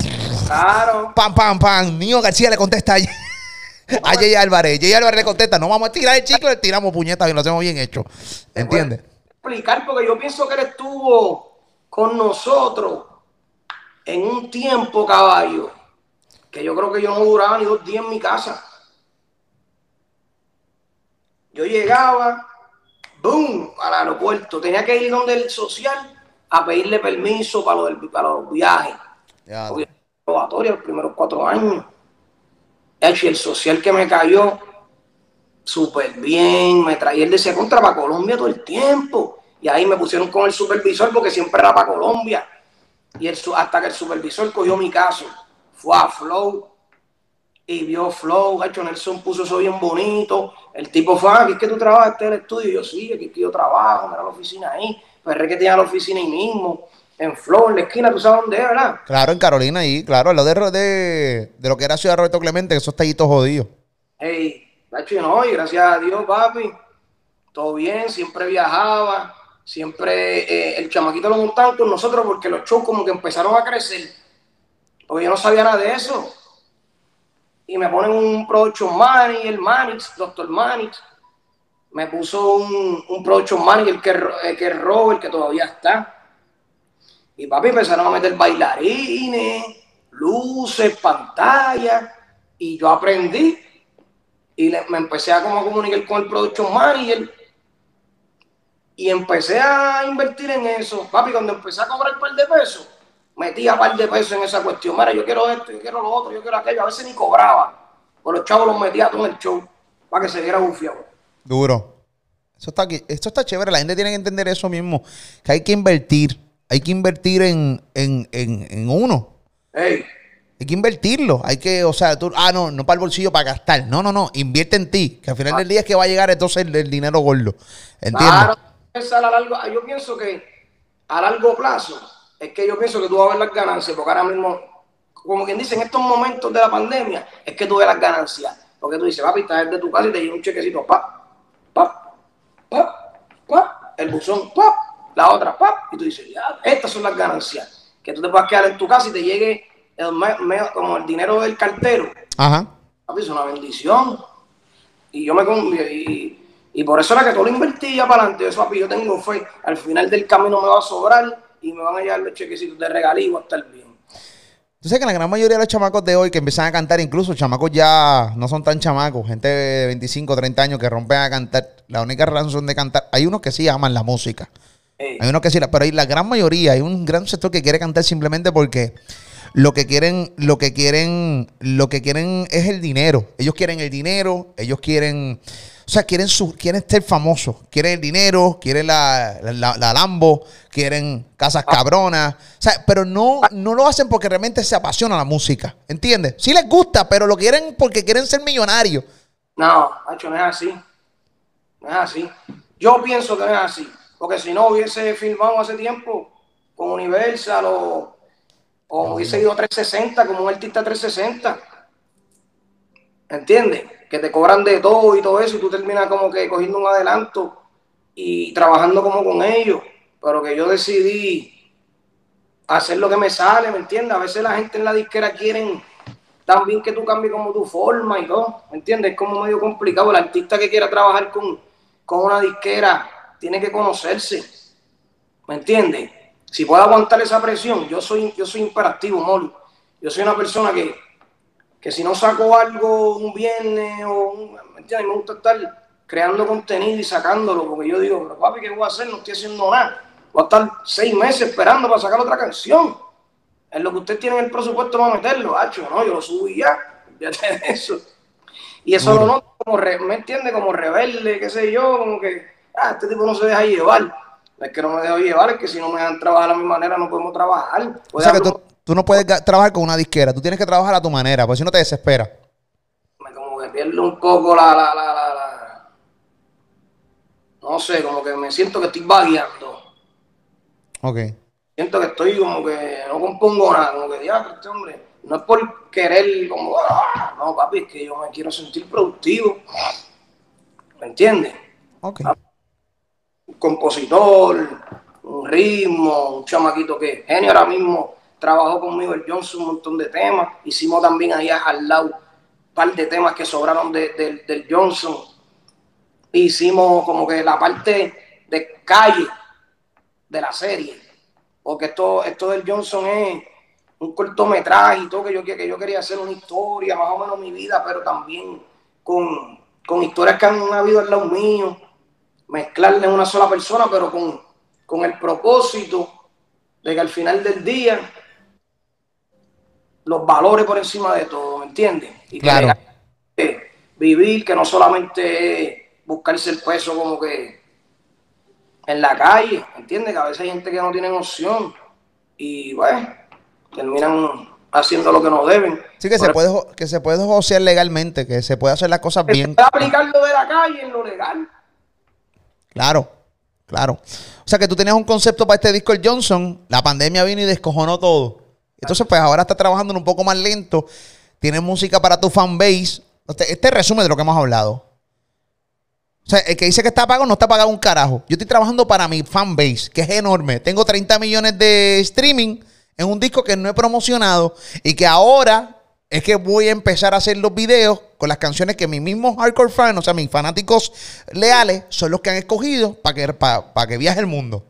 Claro. Pam, pam, pam. Niño García le contesta a, a Jay Álvarez. Jay Álvarez le contesta, no vamos a tirar el chicle, le tiramos puñetas y lo hacemos bien hecho. ¿Entiendes? Explicar, porque yo pienso que él estuvo con nosotros en un tiempo, caballo, que yo creo que yo no duraba ni dos días en mi casa. Yo llegaba, ¡boom! al aeropuerto. Tenía que ir donde el social a pedirle permiso para, lo para los viajes. Ya. Probatoria los primeros cuatro años. Y el social que me cayó súper bien, me traía, él decía contra para Colombia todo el tiempo. Y ahí me pusieron con el supervisor porque siempre era para Colombia. Y el, hasta que el supervisor cogió mi caso, fue a Flow y vio Flow, hecho Nelson puso eso bien bonito. El tipo fue, ah, aquí es que tú trabajas en el estudio. Y yo, sí, aquí es que yo trabajo, mira la oficina ahí. Pero es que tenía la oficina ahí mismo, en Flow, en la esquina, tú sabes dónde es, ¿verdad? Claro, en Carolina, ahí, claro, lo de, de, de lo que era Ciudad Roberto Clemente, que eso está ahí todo jodido. Ey, hecho, no, y gracias a Dios, papi, todo bien, siempre viajaba, siempre eh, el chamaquito lo montaban con nosotros porque los shows como que empezaron a crecer. Porque yo no sabía nada de eso y me ponen un production manager, Manix, doctor Manix. Me puso un, un production manager que, eh, que es Robert, que todavía está. Y papi empezaron a meter bailarines, luces, pantallas. Y yo aprendí. Y me empecé a como comunicar con el production manager. Y empecé a invertir en eso. Papi, cuando empecé a cobrar un par de pesos, metía un par de pesos en esa cuestión. Mira, yo quiero esto, yo quiero lo otro, yo quiero aquello. A veces ni cobraba. Pero los chavos los metía todo en el show para que se viera bufiado. Duro. Eso está, aquí, esto está chévere. La gente tiene que entender eso mismo. Que hay que invertir. Hay que invertir en, en, en, en uno. Hey. Hay que invertirlo. Hay que, o sea, tú, ah, no, no para el bolsillo para gastar. No, no, no. Invierte en ti. Que al final del día es que va a llegar entonces el, el dinero gordo. ¿Entiendes? Claro, a largo, yo pienso que a largo plazo es que yo pienso que tú vas a ver las ganancias, porque ahora mismo como quien dice, en estos momentos de la pandemia, es que tú ves las ganancias. Porque tú dices, papi, estás de tu casa y te llega un chequecito, pa, pa, pa, pa, el buzón, pa, la otra, pa, y tú dices, ya, estas son las ganancias. Que tú te puedas quedar en tu casa y te llegue el, como el dinero del cartero. Ajá. Papi, es una bendición. Y yo me y, y por eso era que todo lo invertí ya para adelante. Eso, papi, yo tengo fe. Al final del camino me va a sobrar y me van a llegar los chequecitos de regalío hasta el bien. Tú sabes que la gran mayoría de los chamacos de hoy que empiezan a cantar, incluso chamacos ya no son tan chamacos, gente de 25, 30 años que rompen a cantar. La única razón de cantar, hay unos que sí aman la música. Hay unos que sí, pero hay la gran mayoría, hay un gran sector que quiere cantar simplemente porque lo que quieren, lo que quieren, lo que quieren es el dinero. Ellos quieren el dinero, ellos quieren o sea, quieren, su, quieren ser famosos, quieren el dinero, quieren la, la, Lambo, quieren casas ah. cabronas. O sea, pero no, no lo hacen porque realmente se apasiona la música. ¿Entiendes? Sí les gusta, pero lo quieren porque quieren ser millonarios. No, Hacho, no es así. No es así. Yo pienso que no es así. Porque si no hubiese filmado hace tiempo con Universal o, o hubiese ido a 360 como un artista 360. ¿Entiendes? que te cobran de todo y todo eso, y tú terminas como que cogiendo un adelanto y trabajando como con ellos. Pero que yo decidí hacer lo que me sale, ¿me entiendes? A veces la gente en la disquera quieren también que tú cambies como tu forma y todo, ¿me entiendes? Es como medio complicado. El artista que quiera trabajar con, con una disquera tiene que conocerse, ¿me entiendes? Si puede aguantar esa presión, yo soy, yo soy imperativo, Mol. Yo soy una persona que que si no saco algo un viernes o un, ¿me, me gusta estar creando contenido y sacándolo, porque yo digo, pero papi, ¿qué voy a hacer? No estoy haciendo nada. Voy a estar seis meses esperando para sacar otra canción. Es lo que usted tiene en el presupuesto para meterlo, hacho, no, yo lo subo y ya, fíjate de eso. Y eso lo noto como, ¿me entiende? Como rebelde, qué sé yo, como que, ah, este tipo no se deja llevar. Es que no me dejo llevar, es que si no me dejan trabajar a mi manera no podemos trabajar. O sea, que tú, Tú no puedes trabajar con una disquera, tú tienes que trabajar a tu manera, porque si no te desespera. Me como que pierdo un poco la, la, la, la, No sé, como que me siento que estoy vagueando. Ok. Siento que estoy como que no compongo nada, como que ya, este hombre, no es por querer como, ah, no, papi, es que yo me quiero sentir productivo. ¿Me entiendes? Ok. Un compositor, un ritmo, un chamaquito que genio ahora mismo trabajó conmigo el Johnson un montón de temas. Hicimos también ahí al lado un par de temas que sobraron de, del Johnson. Hicimos como que la parte de calle de la serie. Porque esto, esto del Johnson es un cortometraje y todo que yo, que yo quería hacer una historia, más o menos mi vida, pero también con, con historias que han habido al lado mío, mezclarle en una sola persona, pero con, con el propósito de que al final del día los valores por encima de todo, ¿me entiendes? Y claro. Que vivir, que no solamente buscarse el peso como que en la calle, ¿me entiendes? Que a veces hay gente que no tiene opción y, bueno, terminan haciendo lo que no deben. Sí, que se, puede, que se puede josear legalmente, que se puede hacer las cosas bien. Se puede aplicar lo de la calle en lo legal. Claro, claro. O sea que tú tenías un concepto para este disco el Johnson, la pandemia vino y descojonó todo. Entonces, pues ahora está trabajando un poco más lento. Tienes música para tu fanbase. Este, este resumen de lo que hemos hablado. O sea, el que dice que está pagado no está pagado un carajo. Yo estoy trabajando para mi fanbase, que es enorme. Tengo 30 millones de streaming en un disco que no he promocionado y que ahora es que voy a empezar a hacer los videos con las canciones que mis mismos hardcore fans, o sea, mis fanáticos leales, son los que han escogido para que, para que viaje el mundo.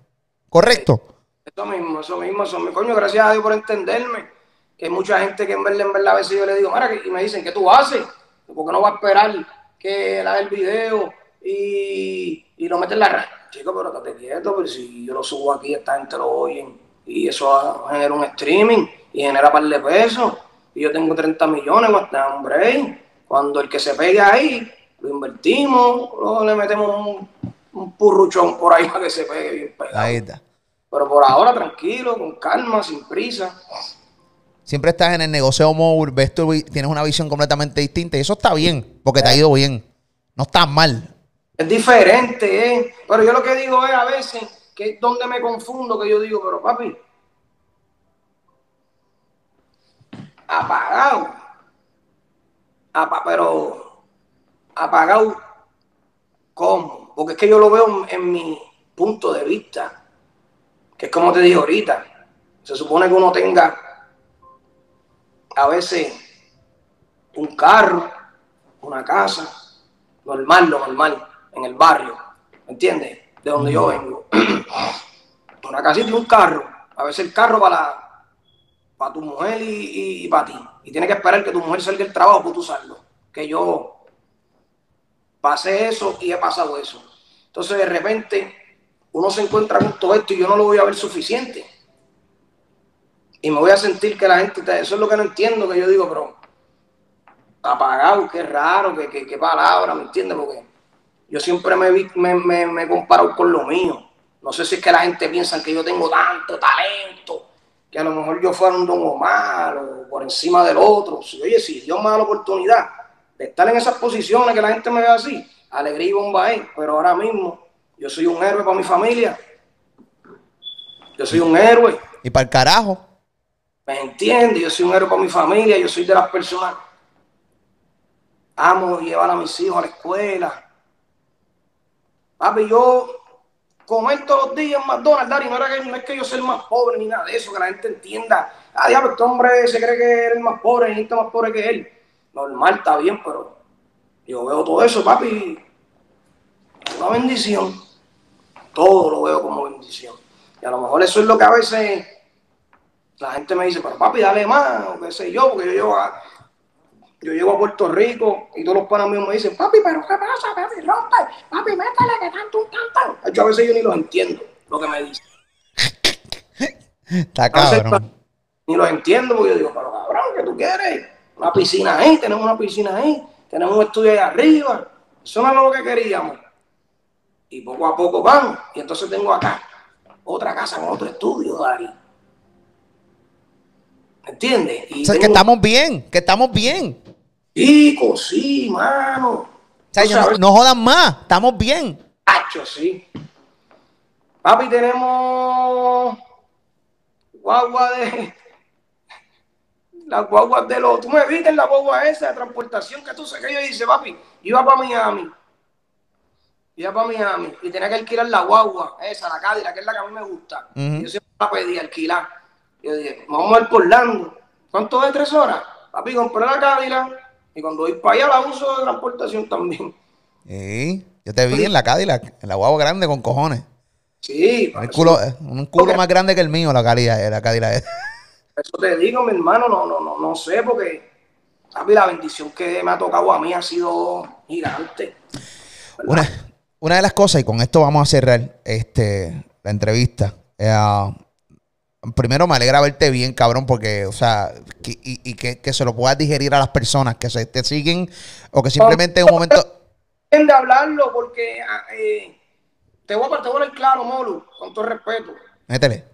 ¿Correcto? Eso mismo, eso mismo, eso mismo. Coño, gracias a Dios por entenderme. Que hay mucha gente que en verdad, en verdad, a veces yo le digo, mira, y me dicen, ¿qué tú haces? ¿Por qué no va a esperar que haga el video y, y lo mete en la red? Chico, pero estate quieto, pero si yo lo subo aquí, esta gente lo oyen y eso genera un streaming y genera par de pesos. Y yo tengo 30 millones, hombre. Cuando el que se pegue ahí, lo invertimos, luego le metemos un, un purruchón por ahí para que se pegue bien pegado. Ahí está. Pero por ahora tranquilo, con calma, sin prisa. Siempre estás en el negocio mode, ves tú, tienes una visión completamente distinta y eso está bien, porque te ha ido bien. No está mal. Es diferente, ¿eh? Pero yo lo que digo es a veces que es donde me confundo, que yo digo, pero papi, apagado. Pero apagado, ¿cómo? Porque es que yo lo veo en, mi punto de vista, que es como te dije ahorita, se supone que uno tenga a veces un carro, una casa, normal, lo normal, en el barrio, ¿me entiendes? De donde yo vengo. una casita y un carro, a veces el carro para, para tu mujer y, para ti. Y tienes que esperar que tu mujer salga del trabajo para tú usarlo. Que yo pasé eso y he pasado eso. Entonces de repente uno se encuentra con todo esto y yo no lo voy a ver suficiente. Y me voy a sentir que la gente, eso es lo que no entiendo, que yo digo, pero apagado, qué raro, qué, qué, palabra, ¿me entiendes? Porque yo siempre me, me, me, me con lo mío. No sé si es que la gente piensa que yo tengo tanto talento, que a lo mejor yo fuera un don Omar o por encima del otro. oye, si Dios me da la oportunidad de estar en esas posiciones que la gente me ve así, alegría y bomba es, pero ahora mismo yo soy un héroe para mi familia. Yo soy un héroe. Y para el carajo. ¿Me entiendes? Yo soy un héroe para mi familia, yo soy de las personas. Amo llevar a mis hijos a la escuela. Papi, yo comer todos los días en McDonald's, Dari, no, era que, no es que yo sea el más pobre ni nada de eso, que la gente entienda. Ah, diablo, este hombre se cree que es más pobre, y está más pobre que él. Normal, está bien, pero yo veo todo eso, papi, una bendición. Todo lo veo como bendición. Y a lo mejor eso es lo que a veces la gente me dice, pero papi, dale más, o qué sé yo, porque yo llevo a, yo llego a Puerto Rico y todos los panas míos me dicen, papi, pero ¿qué pasa? Papi, rompe, papi, métele que tanto un cantán. Yo a veces yo ni los entiendo lo que me dicen. Está cabrón. Ni los entiendo porque yo digo, pero cabrón, ¿qué tú quieres? Una piscina ahí, tenemos una piscina ahí, tenemos un estudio ahí arriba. Eso no es lo que queríamos. Y poco a poco vamos. Y entonces tengo acá otra casa con otro estudio, Dari. ¿Entiendes? o sea, que estamos bien, que estamos bien. Chico, sí, mano. O sea, no, jodan más, estamos bien. Hacho, sí. Papi, tenemos guagua de. Las guaguas de los. Tú me viste en la guagua esa de transportación que tú sabes que yo dice, papi, iba para Miami. Iba para Miami y tenía que alquilar la guagua, esa, la Cadillac, que es la que a mí me gusta. Yo siempre la pedí alquilar. Yo dije, vamos a ir por Orlando. ¿Cuánto de tres horas? Papi, compré la Cadillac y cuando voy para allá la uso de transportación también. Sí, yo te vi en la Cadillac, en la guagua grande con cojones. Sí. Un culo, un culo más grande que el mío, la Cadillac. La Cadillac. Eso te digo, mi hermano, no, no, no, no sé, porque la bendición que me ha tocado a mí ha sido gigante. Una, de las cosas, y con esto vamos a cerrar este, la entrevista. Eh, primero me alegra verte bien, cabrón, porque, o sea, y, que, se lo puedas digerir a las personas que se te siguen o que simplemente en un momento... De hablarlo porque ah, eh, te, voy a, te voy a claro, Molu, con todo respeto. Métele.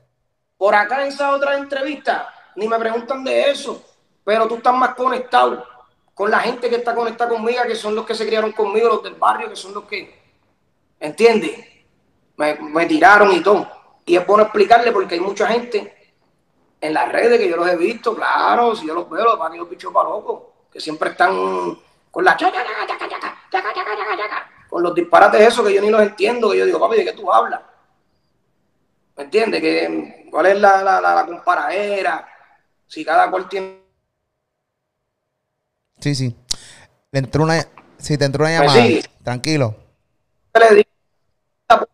Por acá en esa otra entrevista ni me preguntan de eso, pero tú estás más conectado con la gente que está conectada conmigo, que son los que se criaron conmigo, los del barrio, que son los que, ¿entiendes? Me, me tiraron y todo. Y es bueno explicarle porque hay mucha gente en las redes que yo los he visto, claro, si yo los veo, los van a los bichos para locos, que siempre están con la con los disparates esos que yo ni los entiendo, que yo digo, papi, ¿de qué tú hablas? ¿Me entiendes? Que, ¿Cuál es la, la, la, comparadera? Si cada cual tiene... Sí, sí. Le entró una... Si te entró una pues llamada, tranquilo. Le digo,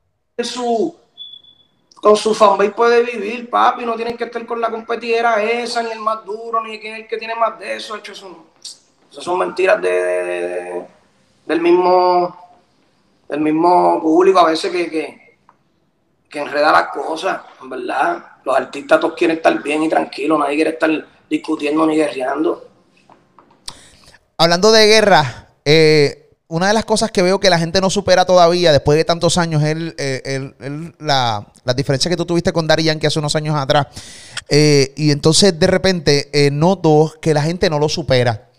su con su fanbase puede vivir, papi. No tienen que estar con la competidera esa, ni el más duro, ni el que tiene más de eso. Son, eso son mentiras de, del mismo del mismo público a veces que, que, que enreda las cosas, en verdad. Los artistas todos quieren estar bien y tranquilos, nadie quiere estar discutiendo ni guerreando. Hablando de guerra, eh, una de las cosas que veo que la gente no supera todavía después de tantos años es la, diferencia que tú tuviste con Dari Yankee hace unos años atrás. Eh, y entonces de repente eh, noto que la gente no lo supera.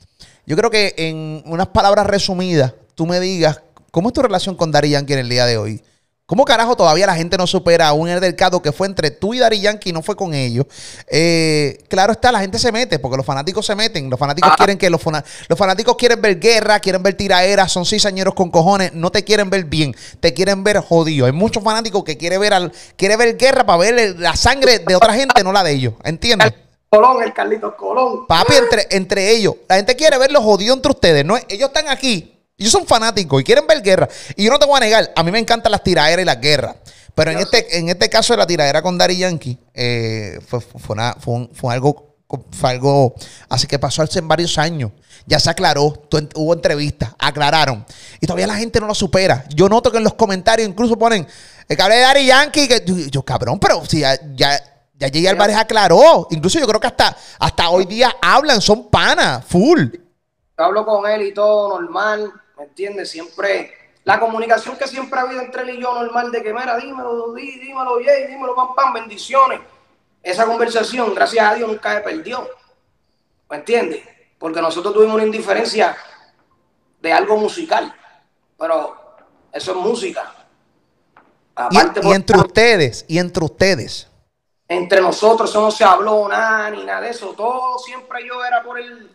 Yo creo que en unas palabras resumidas, tú me digas, ¿cómo es tu relación con Dari Yankee en el día de hoy? ¿Cómo carajo todavía la gente no supera a un altercado que fue entre tú y Dari Yankee, no fue con ellos? Eh, claro está, la gente se mete, porque los fanáticos se meten. Los fanáticos Ah. quieren que los, los fanáticos quieren ver guerra, quieren ver tiraderas, son cizañeros con cojones, no te quieren ver bien, te quieren ver jodido. Hay muchos fanáticos que quieren ver al, quiere ver guerra para ver la sangre de otra gente, no la de ellos. ¿Entiendes? Colón, el Carlitos Colón. Papi, entre, entre ellos. La gente quiere ver los jodidos entre ustedes. No, ellos están aquí. Ellos son fanáticos y quieren ver guerra. Y yo no te voy a negar, a mí me encantan las tiraderas y las guerras. Pero en este, en este caso de la tiradera con Dari Yankee, eh, fue, fue, una- fue un- fue algo, fue algo así que pasó hace varios años. Ya se aclaró, hubo entrevistas, aclararon. Y todavía la gente no lo supera. Yo noto que en los comentarios incluso ponen el cable de Dari Yankee. Que, yo, yo, cabrón, pero si ya, ya, ya Jay Álvarez aclaró. Incluso yo creo que hasta, hasta hoy día hablan, son panas, full. Yo hablo con él y todo normal, ¿me entiendes? Siempre, la comunicación que siempre ha habido entre él y yo normal de que, mira, dímelo, di, dímelo, Jay, dímelo, pam, pam, bendiciones. Esa conversación, gracias a Dios, nunca se perdió, ¿me entiendes? Porque nosotros tuvimos una indiferencia de algo musical, pero eso es música. Y, Aparte, y por- entre ustedes, y entre ustedes. entre nosotros eso no se habló nada ni nada de eso. Todo siempre yo era por el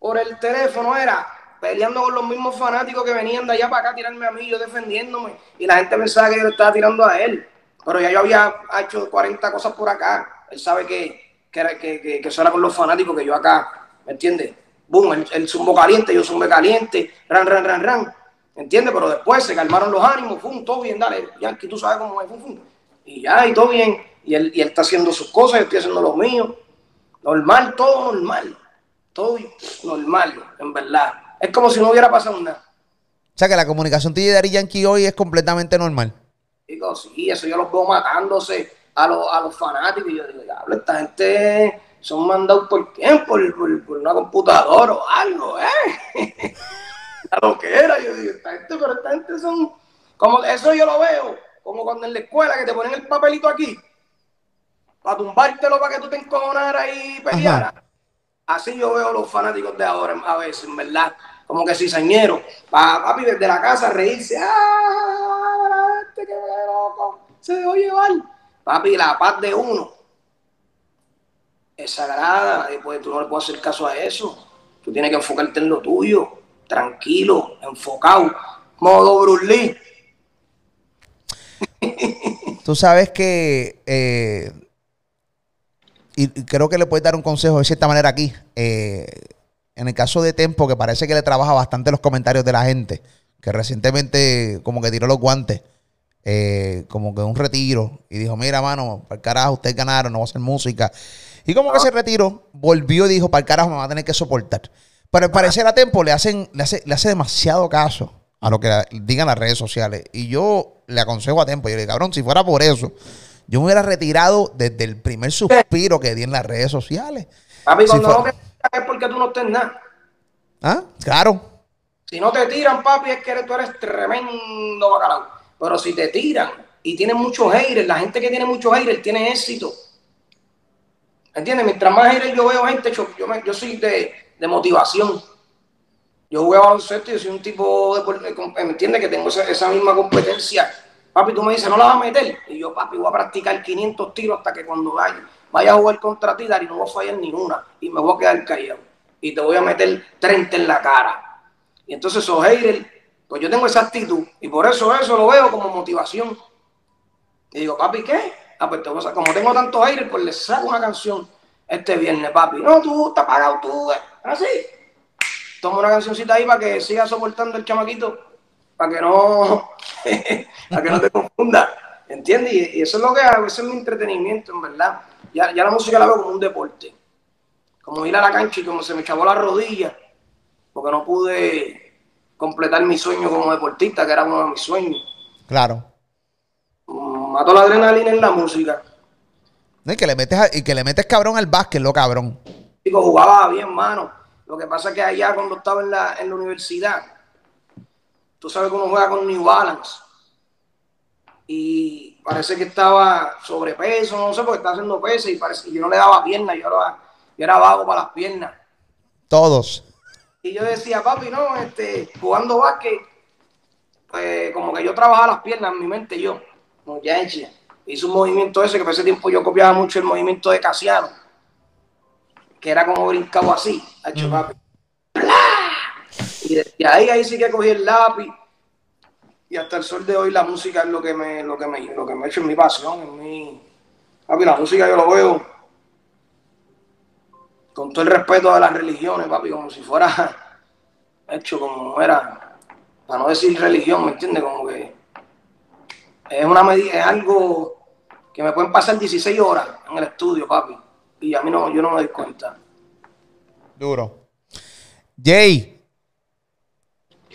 por el teléfono, era peleando con los mismos fanáticos que venían de allá para acá tirarme a mí, yo defendiéndome. Y la gente pensaba que yo le estaba tirando a él. Pero ya yo había hecho 40 cosas por acá. Él sabe que, que, que, eso era con los fanáticos, que yo acá, ¿me entiendes? Boom, el, el zumbo caliente, yo zumbo caliente, ran, ran, ran, ran. ¿Me entiendes? Pero después se calmaron los ánimos, fum, todo bien, dale, Yankee, tú sabes cómo es, fum, fum. Y ya, y todo bien. Y él, y él está haciendo sus cosas, yo estoy haciendo lo mío. Normal, todo normal. Todo normal, en verdad. Es como si no hubiera pasado nada. O sea que la comunicación tuya Dari Yankee hoy es completamente normal. Digo, sí, eso yo los veo matándose a los, a los fanáticos. Y yo digo, diablo, esta gente son mandados por quién, por, por, por una computadora o algo, ¿eh? a lo que era. Yo digo, esta gente, pero esta gente son. Como eso yo lo veo, como cuando en la escuela que te ponen el papelito aquí, para tumbártelo para que tú te encojonaras y pelearas. Así yo veo a los fanáticos de ahora a veces, verdad. Como que cizañero. Pa, papi, desde la casa reírse. ¡Ah! Este que loco. Se dejó llevar. Papi, la paz de uno es sagrada. Pues tú no le puedes hacer caso a eso. Tú tienes que enfocarte en lo tuyo. Tranquilo, enfocado. Modo Bruce. Tú sabes que, eh, y creo que le puedes dar un consejo de cierta manera aquí. eh, en el caso de Tempo, que parece que le trabaja bastante los comentarios de la gente, que recientemente como que tiró los guantes, eh, como que un retiro, y dijo, mira, mano, para el carajo, ustedes ganaron, no voy a hacer música. Y como que se retiró, volvió y dijo, para el carajo, me va a tener que soportar. Pero al parecer a Tempo le, hacen, le, hace, le hace demasiado caso a lo que la- digan las redes sociales. Y yo le aconsejo a Tempo, yo le digo, cabrón, si fuera por eso, yo me hubiera retirado desde el primer suspiro que di en las redes sociales. Papi, Si cuando fue- no es porque tú no estés nada. ¿Ah? Claro. Si no te tiran, papi, es que eres- tú eres tremendo bacalao. Pero si te tiran y tienes muchos haters, la gente que tiene muchos haters tiene éxito. ¿Entiendes? Mientras más haters yo veo gente, yo, yo, me- yo soy de, de motivación. Yo juego a baloncesto y yo soy un tipo de, de- ¿me entiendes? Que tengo esa, esa misma competencia. Papi, tú me dices, no la vas a meter. Y yo, papi, voy a practicar 500 tiros hasta que cuando vaya, vaya a jugar contra ti, Dari, no voy a fallar ninguna. Y me voy a quedar callado. Y te voy a meter 30 en la cara. Y entonces esos haters, pues yo tengo esa actitud. Y por eso eso lo veo como motivación. Y digo, papi, ¿qué? Ah, pues te voy a como tengo tantos haters, pues les saco una canción este viernes, papi. No, tú estás pagado, tú. eh. Así. Toma una cancioncita ahí para que siga soportando el chamaquito. Para que no, para que no te confunda. ¿Entiendes? Y, eso es lo que hago, eso es mi entretenimiento, en verdad. Ya, ya la música la veo como un deporte. Como ir a la cancha y como se me chavó la rodilla, porque no pude completar mi sueño como deportista, que era uno de mis sueños. Claro. Mató la adrenalina en la música. No, Y que le metes, a- y que le metes cabrón al básquet, lo cabrón. Digo, jugaba bien, mano. Lo que pasa es que allá cuando estaba en la, en la universidad, tú sabes que uno juega con New Balance. Y parece que estaba sobrepeso, no sé, porque estaba haciendo peso y, parece, y yo no le daba piernas, yo era, yo era vago para las piernas. Todos. Y yo decía, papi, no, este, jugando básquet, pues como que yo trabajaba las piernas en mi mente yo, como ya hecho. Hice un movimiento ese que por ese tiempo yo copiaba mucho el movimiento de Casiano, que era como brincado así, hecho papi. Y desde ahí, ahí sí que cogí el lápiz. Y hasta el sol de hoy la música es lo que me, lo que me, lo que me ha hecho en mi pasión, en mi. Papi, la música yo lo veo con todo el respeto de las religiones, papi, como si fuera hecho como era, para no decir religión, ¿me entiendes? Como que es una medida, es algo que me pueden pasar 16 horas en el estudio, papi, y a mí no, yo no me doy cuenta. Duro. Jay,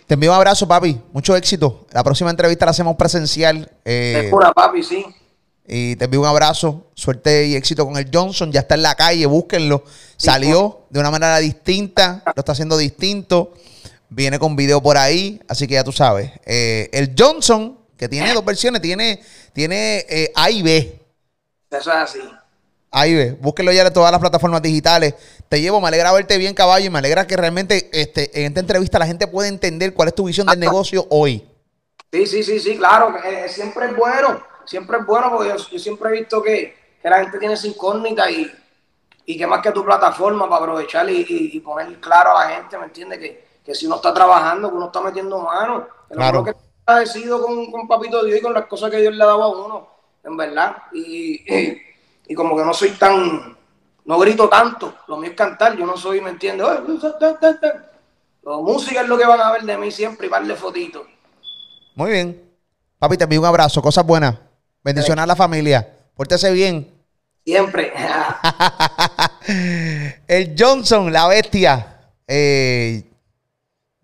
te envío un abrazo, papi. Mucho éxito. La próxima entrevista la hacemos presencial. Eh, pura, papi, sí. Y te envío un abrazo. Suerte y éxito con el Johnson. Ya está en la calle, búsquenlo. Salió de una manera distinta, lo está haciendo distinto. Viene con video por ahí, así que ya tú sabes. Eh, el Johnson, que tiene dos versiones, tiene, tiene eh, A y B. Eso es así. A y B. Búsquenlo ya en todas las plataformas digitales. Te llevo, me alegra verte bien, caballo, y me alegra que realmente este, en esta entrevista la gente pueda entender cuál es tu visión del negocio hoy. Sí, sí, sí, sí, claro. Eh, siempre es bueno siempre es bueno porque yo, siempre he visto que, la gente tiene esa incógnita y, y que más que tu plataforma para aprovechar y, poner claro a la gente, ¿me entiendes? Que, si uno está trabajando, que uno está metiendo mano, que claro. que está agradecido con, con Papito Dios y con las cosas que Dios le ha dado a uno, en verdad. Y, y, como que no soy tan, no grito tanto, lo mío es cantar, yo no soy, ¿me entiendes? La música es lo que van a ver de mí siempre y darle fotitos. Muy bien. Papi, te envío un abrazo, cosas buenas. Bendicionar a la familia. Pórtese bien. Siempre. el Johnson, la bestia. Eh,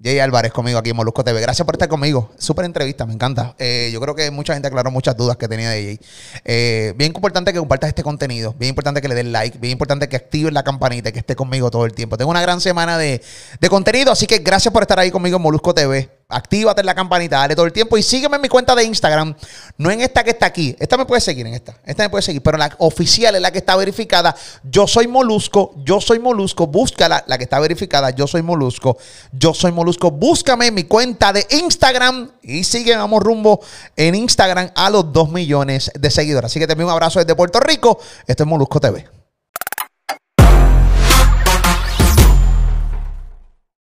Jay Álvarez conmigo aquí en Molusco TV. Gracias por estar conmigo. Súper entrevista, me encanta. Eh, yo creo que mucha gente aclaró muchas dudas que tenía de Jay. Eh, bien importante que compartas este contenido. Bien importante que le den like. Bien importante que actives la campanita y que esté conmigo todo el tiempo. Tengo una gran semana de, de contenido, así que gracias por estar ahí conmigo en Molusco TV. Actívate en la campanita, dale todo el tiempo y sígueme en mi cuenta de Instagram. No en esta que está aquí. Esta me puede seguir en esta. Esta me puede seguir, pero la oficial es la que está verificada. Yo soy Molusco, yo soy Molusco. Búscala, la que está verificada. Yo soy Molusco, yo soy Búscame en mi cuenta de Instagram y sigue, vamos rumbo en Instagram a los 2 millones de seguidores. Así que te envío un abrazo desde Puerto Rico. Esto es Molusco TV.